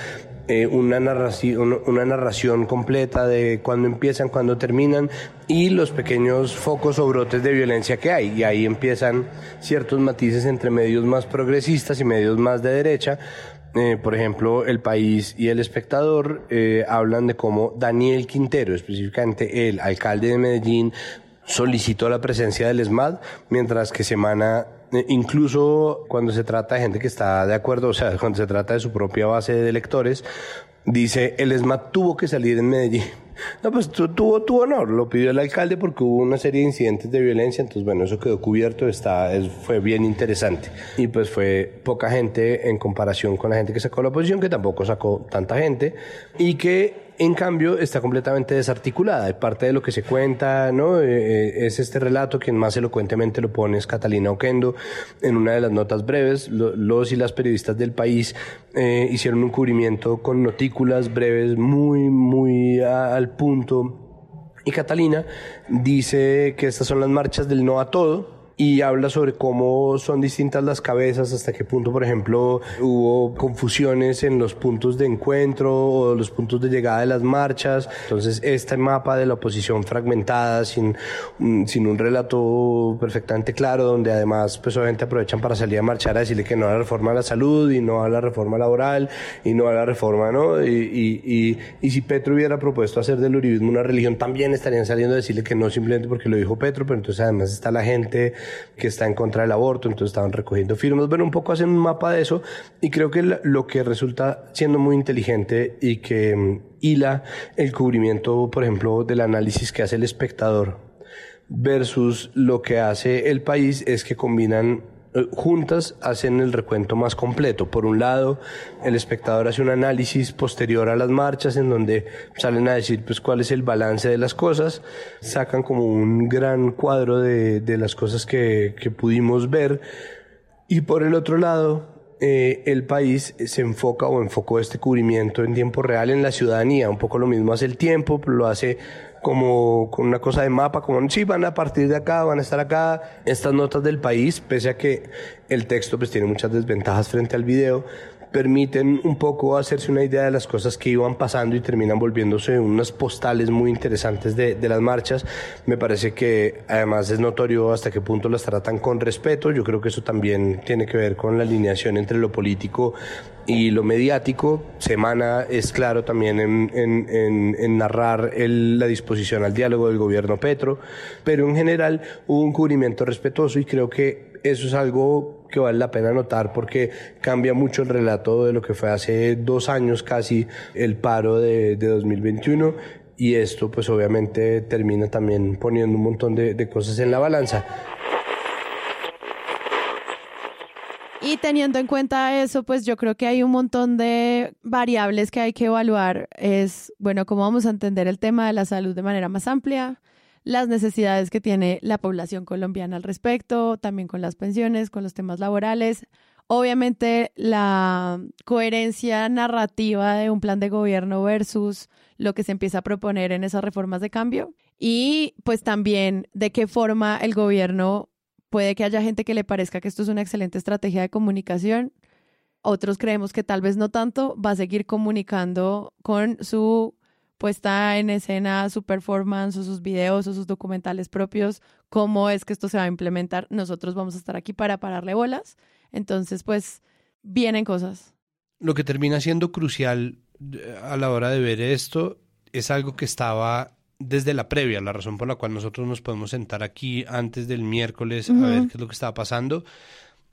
Speaker 4: eh, una, narración, una narración completa de cuándo empiezan, cuándo terminan y los pequeños focos o brotes de violencia que hay. Y ahí empiezan ciertos matices entre medios más progresistas y medios más de derecha. Eh, por ejemplo, El País y El Espectador eh, hablan de cómo Daniel Quintero, específicamente el alcalde de Medellín, solicitó la presencia del ESMAD, mientras que Semana incluso cuando se trata de gente que está de acuerdo, o sea, cuando se trata de su propia base de electores, dice, el ESMAD tuvo que salir en Medellín. No, pues tuvo, tuvo honor, lo pidió el alcalde porque hubo una serie de incidentes de violencia, entonces bueno, eso quedó cubierto, está, fue bien interesante. Y pues fue poca gente en comparación con la gente que sacó la oposición, que tampoco sacó tanta gente, y que en cambio, está completamente desarticulada. Y parte de lo que se cuenta, ¿no? Eh, eh, es este relato, quien más elocuentemente lo pone es Catalina Oquendo. En una de las notas breves, los y las periodistas del país eh, hicieron un cubrimiento con notículas breves muy, muy al punto. Y Catalina dice que estas son las marchas del no a todo, y habla sobre cómo son distintas las cabezas, hasta qué punto, por ejemplo, hubo confusiones en los puntos de encuentro o los puntos de llegada de las marchas. Entonces, este mapa de la oposición fragmentada, sin, sin un relato perfectamente claro, donde además, pues obviamente aprovechan para salir a marchar a decirle que no a la reforma a la salud y no a la reforma laboral y no a la reforma, ¿no? Y, y, y, si Petro hubiera propuesto hacer del uribismo una religión, también estarían saliendo a decirle que no simplemente porque lo dijo Petro, pero entonces además está la gente que está en contra del aborto, entonces estaban recogiendo firmas. Bueno, un poco hacen un mapa de eso y creo que lo que resulta siendo muy inteligente y que mm, hila el cubrimiento, por ejemplo, del análisis que hace el espectador versus lo que hace el país es que combinan juntas hacen el recuento más completo. Por un lado, el espectador hace un análisis posterior a las marchas en donde salen a decir pues cuál es el balance de las cosas, sacan como un gran cuadro de, de las cosas que, que pudimos ver y por el otro lado, eh, el país se enfoca o enfocó este cubrimiento en tiempo real en la ciudadanía. Un poco lo mismo hace el tiempo, lo hace como con una cosa de mapa, como sí, van a partir de acá, van a estar acá. Estas notas del país, pese a que el texto pues tiene muchas desventajas frente al video, permiten un poco hacerse una idea de las cosas que iban pasando y terminan volviéndose unas postales muy interesantes de, de, las marchas. Me parece que además es notorio hasta qué punto las tratan con respeto. Yo creo que eso también tiene que ver con la alineación entre lo político y lo mediático. Semana es claro también en, en, en, narrar el, la disposición al diálogo del gobierno Petro, pero en general hubo un cubrimiento respetuoso y creo que eso es algo que vale la pena notar porque cambia mucho el relato de lo que fue hace dos años casi el paro de, de 2021 y esto pues obviamente termina también poniendo un montón de, de cosas en la balanza.
Speaker 1: Y teniendo en cuenta eso, pues yo creo que hay un montón de variables que hay que evaluar. Es, bueno, cómo vamos a entender el tema de la salud de manera más amplia, las necesidades que tiene la población colombiana al respecto, también con las pensiones, con los temas laborales. Obviamente la coherencia narrativa de un plan de gobierno versus lo que se empieza a proponer en esas reformas de cambio y pues también de qué forma el gobierno puede que haya gente que le parezca que esto es una excelente estrategia de comunicación. Otros creemos que tal vez no tanto, va a seguir comunicando con su puesta en escena, su performance o sus videos o sus documentales propios, cómo es que esto se va a implementar. Nosotros vamos a estar aquí para pararle bolas. Entonces, pues, vienen cosas.
Speaker 4: Lo que termina siendo crucial eh, a la hora de ver esto es algo que estaba desde la previa, la razón por la cual nosotros nos podemos sentar aquí antes del miércoles a ver qué es lo que estaba pasando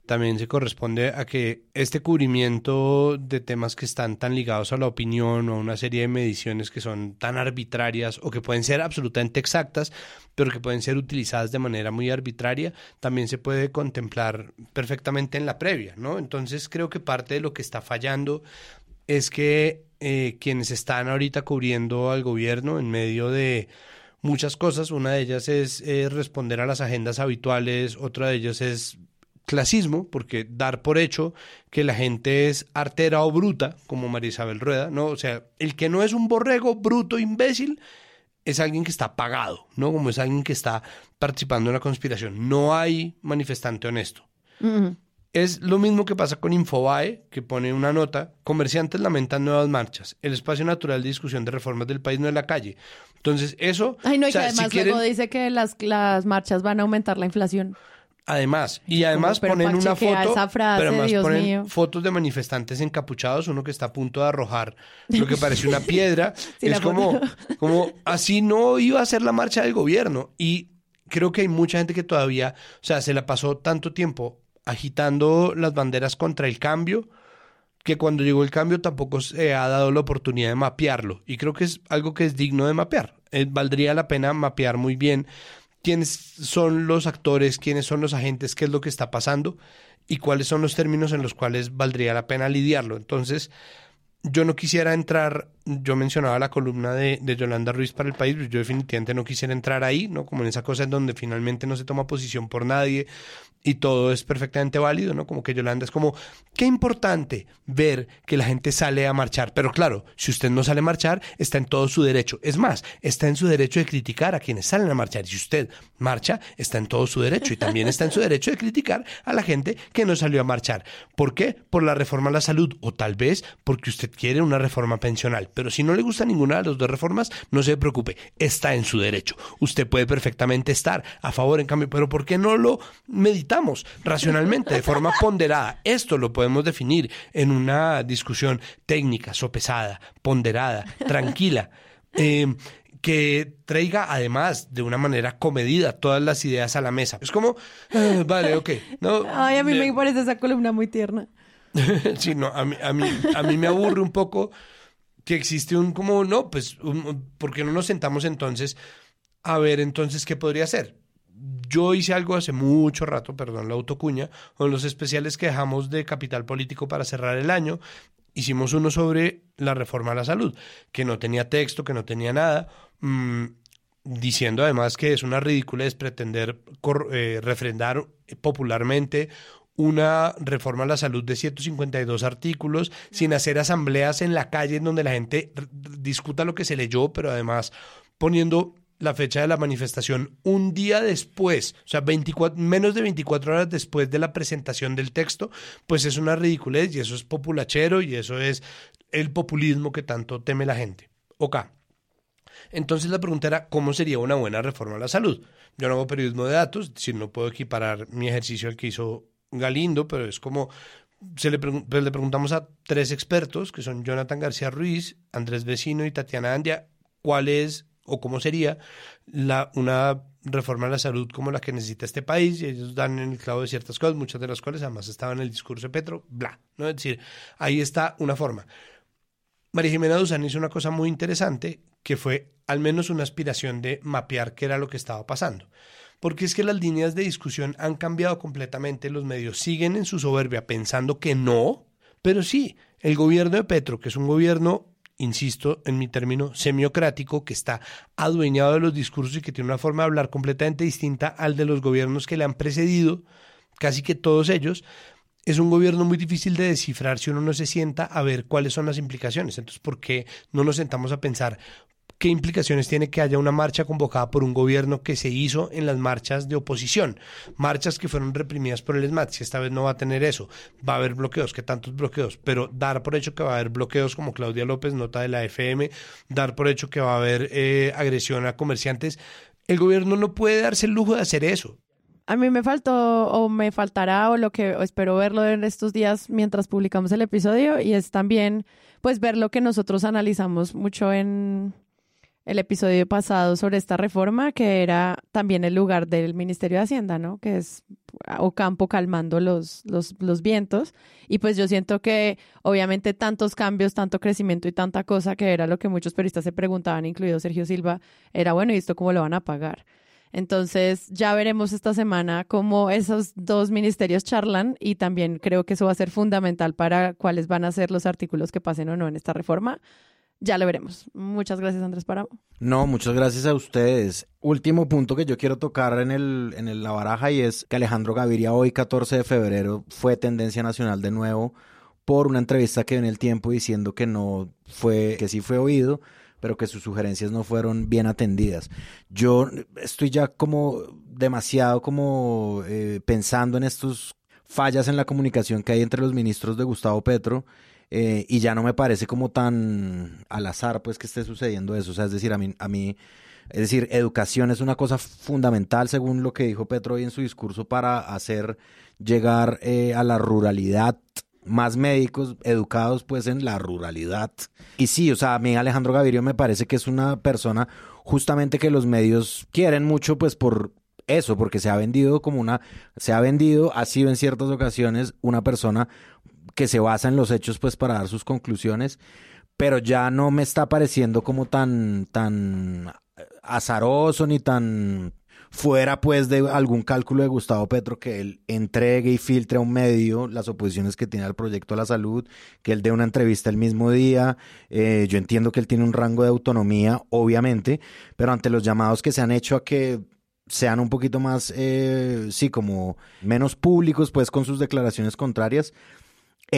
Speaker 4: también se corresponde a que este cubrimiento de temas que están tan ligados a la opinión o a una serie de mediciones que son tan arbitrarias o que pueden ser absolutamente exactas, pero que pueden ser utilizadas de manera muy arbitraria, también se puede contemplar perfectamente en la previa, ¿no? Entonces creo que parte de lo que está fallando es que eh, quienes están ahorita cubriendo al gobierno en medio de muchas cosas, una de ellas es responder a las agendas habituales, otra de ellas es clasismo, porque dar por hecho que la gente es artera o bruta, como María Isabel Rueda, ¿no? O sea, el que no es un borrego bruto, imbécil, es alguien que está pagado, ¿no? Como es alguien que está participando en la conspiración. No hay manifestante honesto. Es lo mismo que pasa con Infobae, que pone una nota, comerciantes lamentan nuevas marchas, el espacio natural de discusión de reformas del país no es la calle. Entonces, eso...
Speaker 1: Ay, no, y
Speaker 4: o sea,
Speaker 1: que además
Speaker 4: si quieren-
Speaker 1: luego dice que las, las marchas van a aumentar la inflación.
Speaker 4: Además, y además
Speaker 1: pero
Speaker 4: ponen una foto,
Speaker 1: esa frase,
Speaker 4: pero además
Speaker 1: Dios
Speaker 4: ponen
Speaker 1: mío.
Speaker 4: fotos de manifestantes encapuchados, uno que está a punto de arrojar lo que parece una piedra.
Speaker 1: Sí,
Speaker 4: es como, como así no iba a ser la marcha del gobierno. Y creo que hay mucha gente que todavía, o sea, se la pasó tanto tiempo agitando las banderas contra el cambio que cuando llegó el cambio tampoco se ha dado la oportunidad de mapearlo. Y creo que es algo que es digno de mapear. Eh, valdría la pena mapear muy bien quiénes son los actores, quiénes son los agentes, qué es lo que está pasando y cuáles son los términos en los cuales valdría la pena lidiarlo. Entonces, yo no quisiera entrar, yo mencionaba la columna de, de Yolanda Ruiz para el país, pero yo definitivamente no quisiera entrar ahí, ¿no? Como en esa cosa en donde finalmente no se toma posición por nadie y todo es perfectamente válido, ¿no? Como que Yolanda es como, qué importante ver que la gente sale a marchar. Pero claro, si usted no sale a marchar, está en todo su derecho. Es más, está en su derecho de criticar a quienes salen a marchar. Y si usted marcha, está en todo su derecho. Y también está en su derecho de criticar a la gente que no salió a marchar. ¿Por qué? Por la reforma a la salud. O tal vez porque usted quiere una reforma pensional. Pero si no le gusta ninguna de las dos reformas, no se preocupe. Está en su derecho. Usted puede perfectamente estar a favor, en cambio. Pero ¿por qué no lo meditamos racionalmente, de forma ponderada? Esto lo podemos definir en una discusión técnica, sopesada, ponderada, tranquila. eh, que traiga además de una manera comedida todas las ideas a la mesa. Es como, ah, vale, ok. No,
Speaker 1: Ay, a mí me parece esa columna muy tierna.
Speaker 4: sí, no, a mí, a, mí, a mí me aburre un poco que existe un como, no, pues, un- ¿por qué no nos sentamos entonces a ver entonces qué podría ser? Yo hice algo hace mucho rato, perdón la autocuña, con los especiales que dejamos de Capital Político para cerrar el año. Hicimos uno sobre la reforma a la salud, que no tenía texto, que no tenía nada, mm, diciendo además que es una ridiculez pretender cor- eh, refrendar popularmente una reforma a la salud de 152 artículos, sin hacer asambleas en la calle en donde la gente discuta lo que se leyó, pero además poniendo la fecha de la manifestación un día después, o sea, 24, menos de 24 horas después de la presentación del texto, pues es una ridiculez y eso es populachero y eso es el populismo que tanto teme la gente. Ok. Entonces la pregunta era, ¿cómo sería una buena reforma a la salud? Yo no hago periodismo de datos, es decir, no puedo equiparar mi ejercicio al que hizo Galindo, pero es como, se le, pregun- pues le preguntamos a tres expertos, que son Jonathan García Ruiz, Andrés Vecino y Tatiana Andia, cuál es o cómo sería la, una reforma a la salud como la que necesita este país, y ellos dan en el clavo de ciertas cosas, muchas de las cuales además estaban en el discurso de Petro, bla, ¿no? Es decir, ahí está una forma. María Jimena Duzán hizo una cosa muy interesante, que fue al menos una aspiración de mapear qué era lo que estaba pasando. Porque es que las líneas de discusión han cambiado completamente, los medios siguen en su soberbia pensando que no, pero sí, el gobierno de Petro, que es un gobierno, insisto en mi término, semiocrático, que está adueñado de los discursos y que tiene una forma de hablar completamente distinta al de los gobiernos que le han precedido, casi que todos ellos, es un gobierno muy difícil de descifrar si uno no se sienta a ver cuáles son las implicaciones. Entonces, ¿por qué no nos sentamos a pensar qué implicaciones tiene que haya una marcha convocada por un gobierno que se hizo en las marchas de oposición? Marchas que fueron reprimidas por el ESMAD. Si esta vez no va a tener eso, va a haber bloqueos, que tantos bloqueos, pero dar por hecho que va a haber bloqueos como Claudia López, nota de la FM, dar por hecho que va a haber eh, agresión a comerciantes. El gobierno no puede darse el lujo de hacer eso.
Speaker 1: A mí me faltó o me faltará o lo que espero verlo en estos días mientras publicamos el episodio y es también pues ver lo que nosotros analizamos mucho en el episodio pasado sobre esta reforma que era también el lugar del Ministerio de Hacienda, ¿no? Que es Ocampo calmando los, los, los vientos y pues yo siento que obviamente tantos cambios, tanto crecimiento y tanta cosa que era lo que muchos periodistas se preguntaban, incluido Sergio Silva, era bueno, ¿y esto cómo lo van a pagar? Entonces ya veremos esta semana cómo esos dos ministerios charlan y también creo que eso va a ser fundamental para cuáles van a ser los artículos que pasen o no en esta reforma. Ya lo veremos. Muchas gracias, Andrés Paramo.
Speaker 2: No, muchas gracias a ustedes. Último punto que yo quiero tocar en, el, en el- la baraja y es que Alejandro Gaviria hoy, 14 de febrero, fue tendencia nacional de nuevo por una entrevista que dio en el tiempo diciendo que no fue, que sí fue oído, pero que sus sugerencias no fueron bien atendidas. Yo estoy ya como demasiado como eh, pensando en estos fallas en la comunicación que hay entre los ministros de Gustavo Petro eh, y ya no me parece como tan al azar pues que esté sucediendo eso. O sea, es decir, a mí, a mí, es decir, educación es una cosa fundamental según lo que dijo Petro hoy en su discurso para hacer llegar eh, a la ruralidad más médicos educados pues en la ruralidad. Y sí, o sea, a mí Alejandro Gavirio me parece que es una persona justamente que los medios quieren mucho pues por eso, porque se ha vendido como una, se ha vendido, ha sido en ciertas ocasiones una persona que se basa en los hechos pues para dar sus conclusiones, pero ya no me está pareciendo como tan, tan azaroso ni tan fuera pues de algún cálculo de Gustavo Petro que él entregue y filtre a un medio las oposiciones que tiene al proyecto de la salud, que él dé una entrevista el mismo día. Eh, yo entiendo que él tiene un rango de autonomía, obviamente, pero ante los llamados que se han hecho a que sean un poquito más, eh, sí, como menos públicos pues con sus declaraciones contrarias,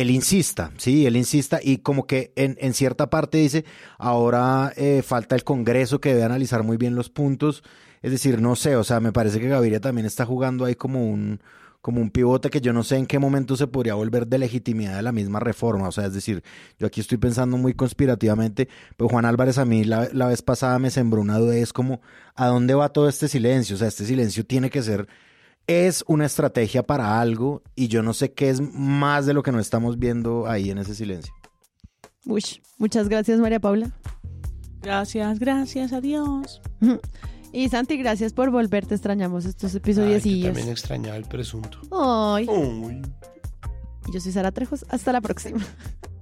Speaker 2: él insista, sí, él insista y como que en, en cierta parte dice, ahora eh, falta el Congreso que debe analizar muy bien los puntos es decir, no sé, o sea, me parece que Gaviria también está jugando ahí como un, como un pivote que yo no sé en qué momento se podría volver de legitimidad de la misma reforma. O sea, es decir, yo aquí estoy pensando muy conspirativamente, pero Juan Álvarez a mí la, la vez pasada me sembró una duda, es como, ¿a dónde va todo este silencio? O sea, este silencio tiene que ser, es una estrategia para algo y yo no sé qué es más de lo que no estamos viendo ahí en ese silencio.
Speaker 1: Uy, muchas gracias María Paula.
Speaker 3: Gracias, gracias, adiós.
Speaker 1: Y Santi, gracias por volver. Te extrañamos estos episodios.
Speaker 4: yo también extrañaba el presunto.
Speaker 1: Ay. Y yo soy Sara Trejos. Hasta la próxima.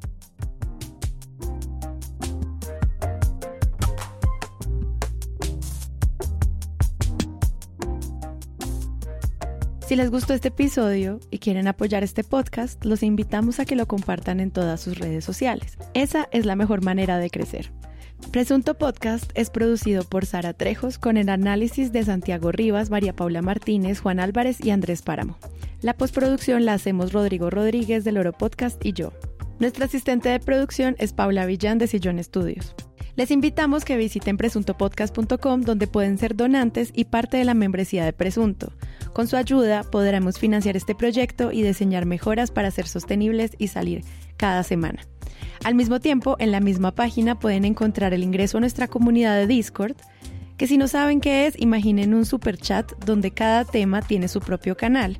Speaker 1: Si les gustó este episodio y quieren apoyar este podcast, los invitamos a que lo compartan en todas sus redes sociales. Esa es la mejor manera de crecer. Presunto Podcast es producido por Sara Trejos con el análisis de Santiago Rivas, María Paula Martínez, Juan Álvarez y Andrés Páramo. La postproducción la hacemos Rodrigo Rodríguez del Oro Podcast y yo. Nuestra asistente de producción es Paula Villán de Sillón Estudios. Les invitamos que visiten presuntopodcast.com donde pueden ser donantes y parte de la membresía de Presunto. Con su ayuda podremos financiar este proyecto y diseñar mejoras para ser sostenibles y salir cada semana. Al mismo tiempo, en la misma página pueden encontrar el ingreso a nuestra comunidad de Discord, que si no saben qué es, imaginen un super chat donde cada tema tiene su propio canal,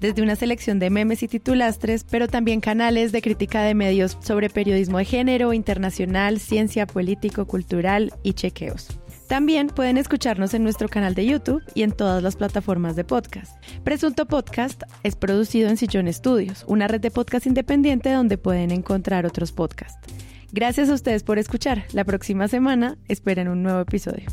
Speaker 1: desde una selección de memes y titulastres, pero también canales de crítica de medios sobre periodismo de género, internacional, ciencia, político, cultural y chequeos. También pueden escucharnos en nuestro canal de YouTube y en todas las plataformas de podcast. Presunto Podcast es producido en Sillón Estudios, una red de podcast independiente donde pueden encontrar otros podcasts. Gracias a ustedes por escuchar. La próxima semana esperen un nuevo episodio.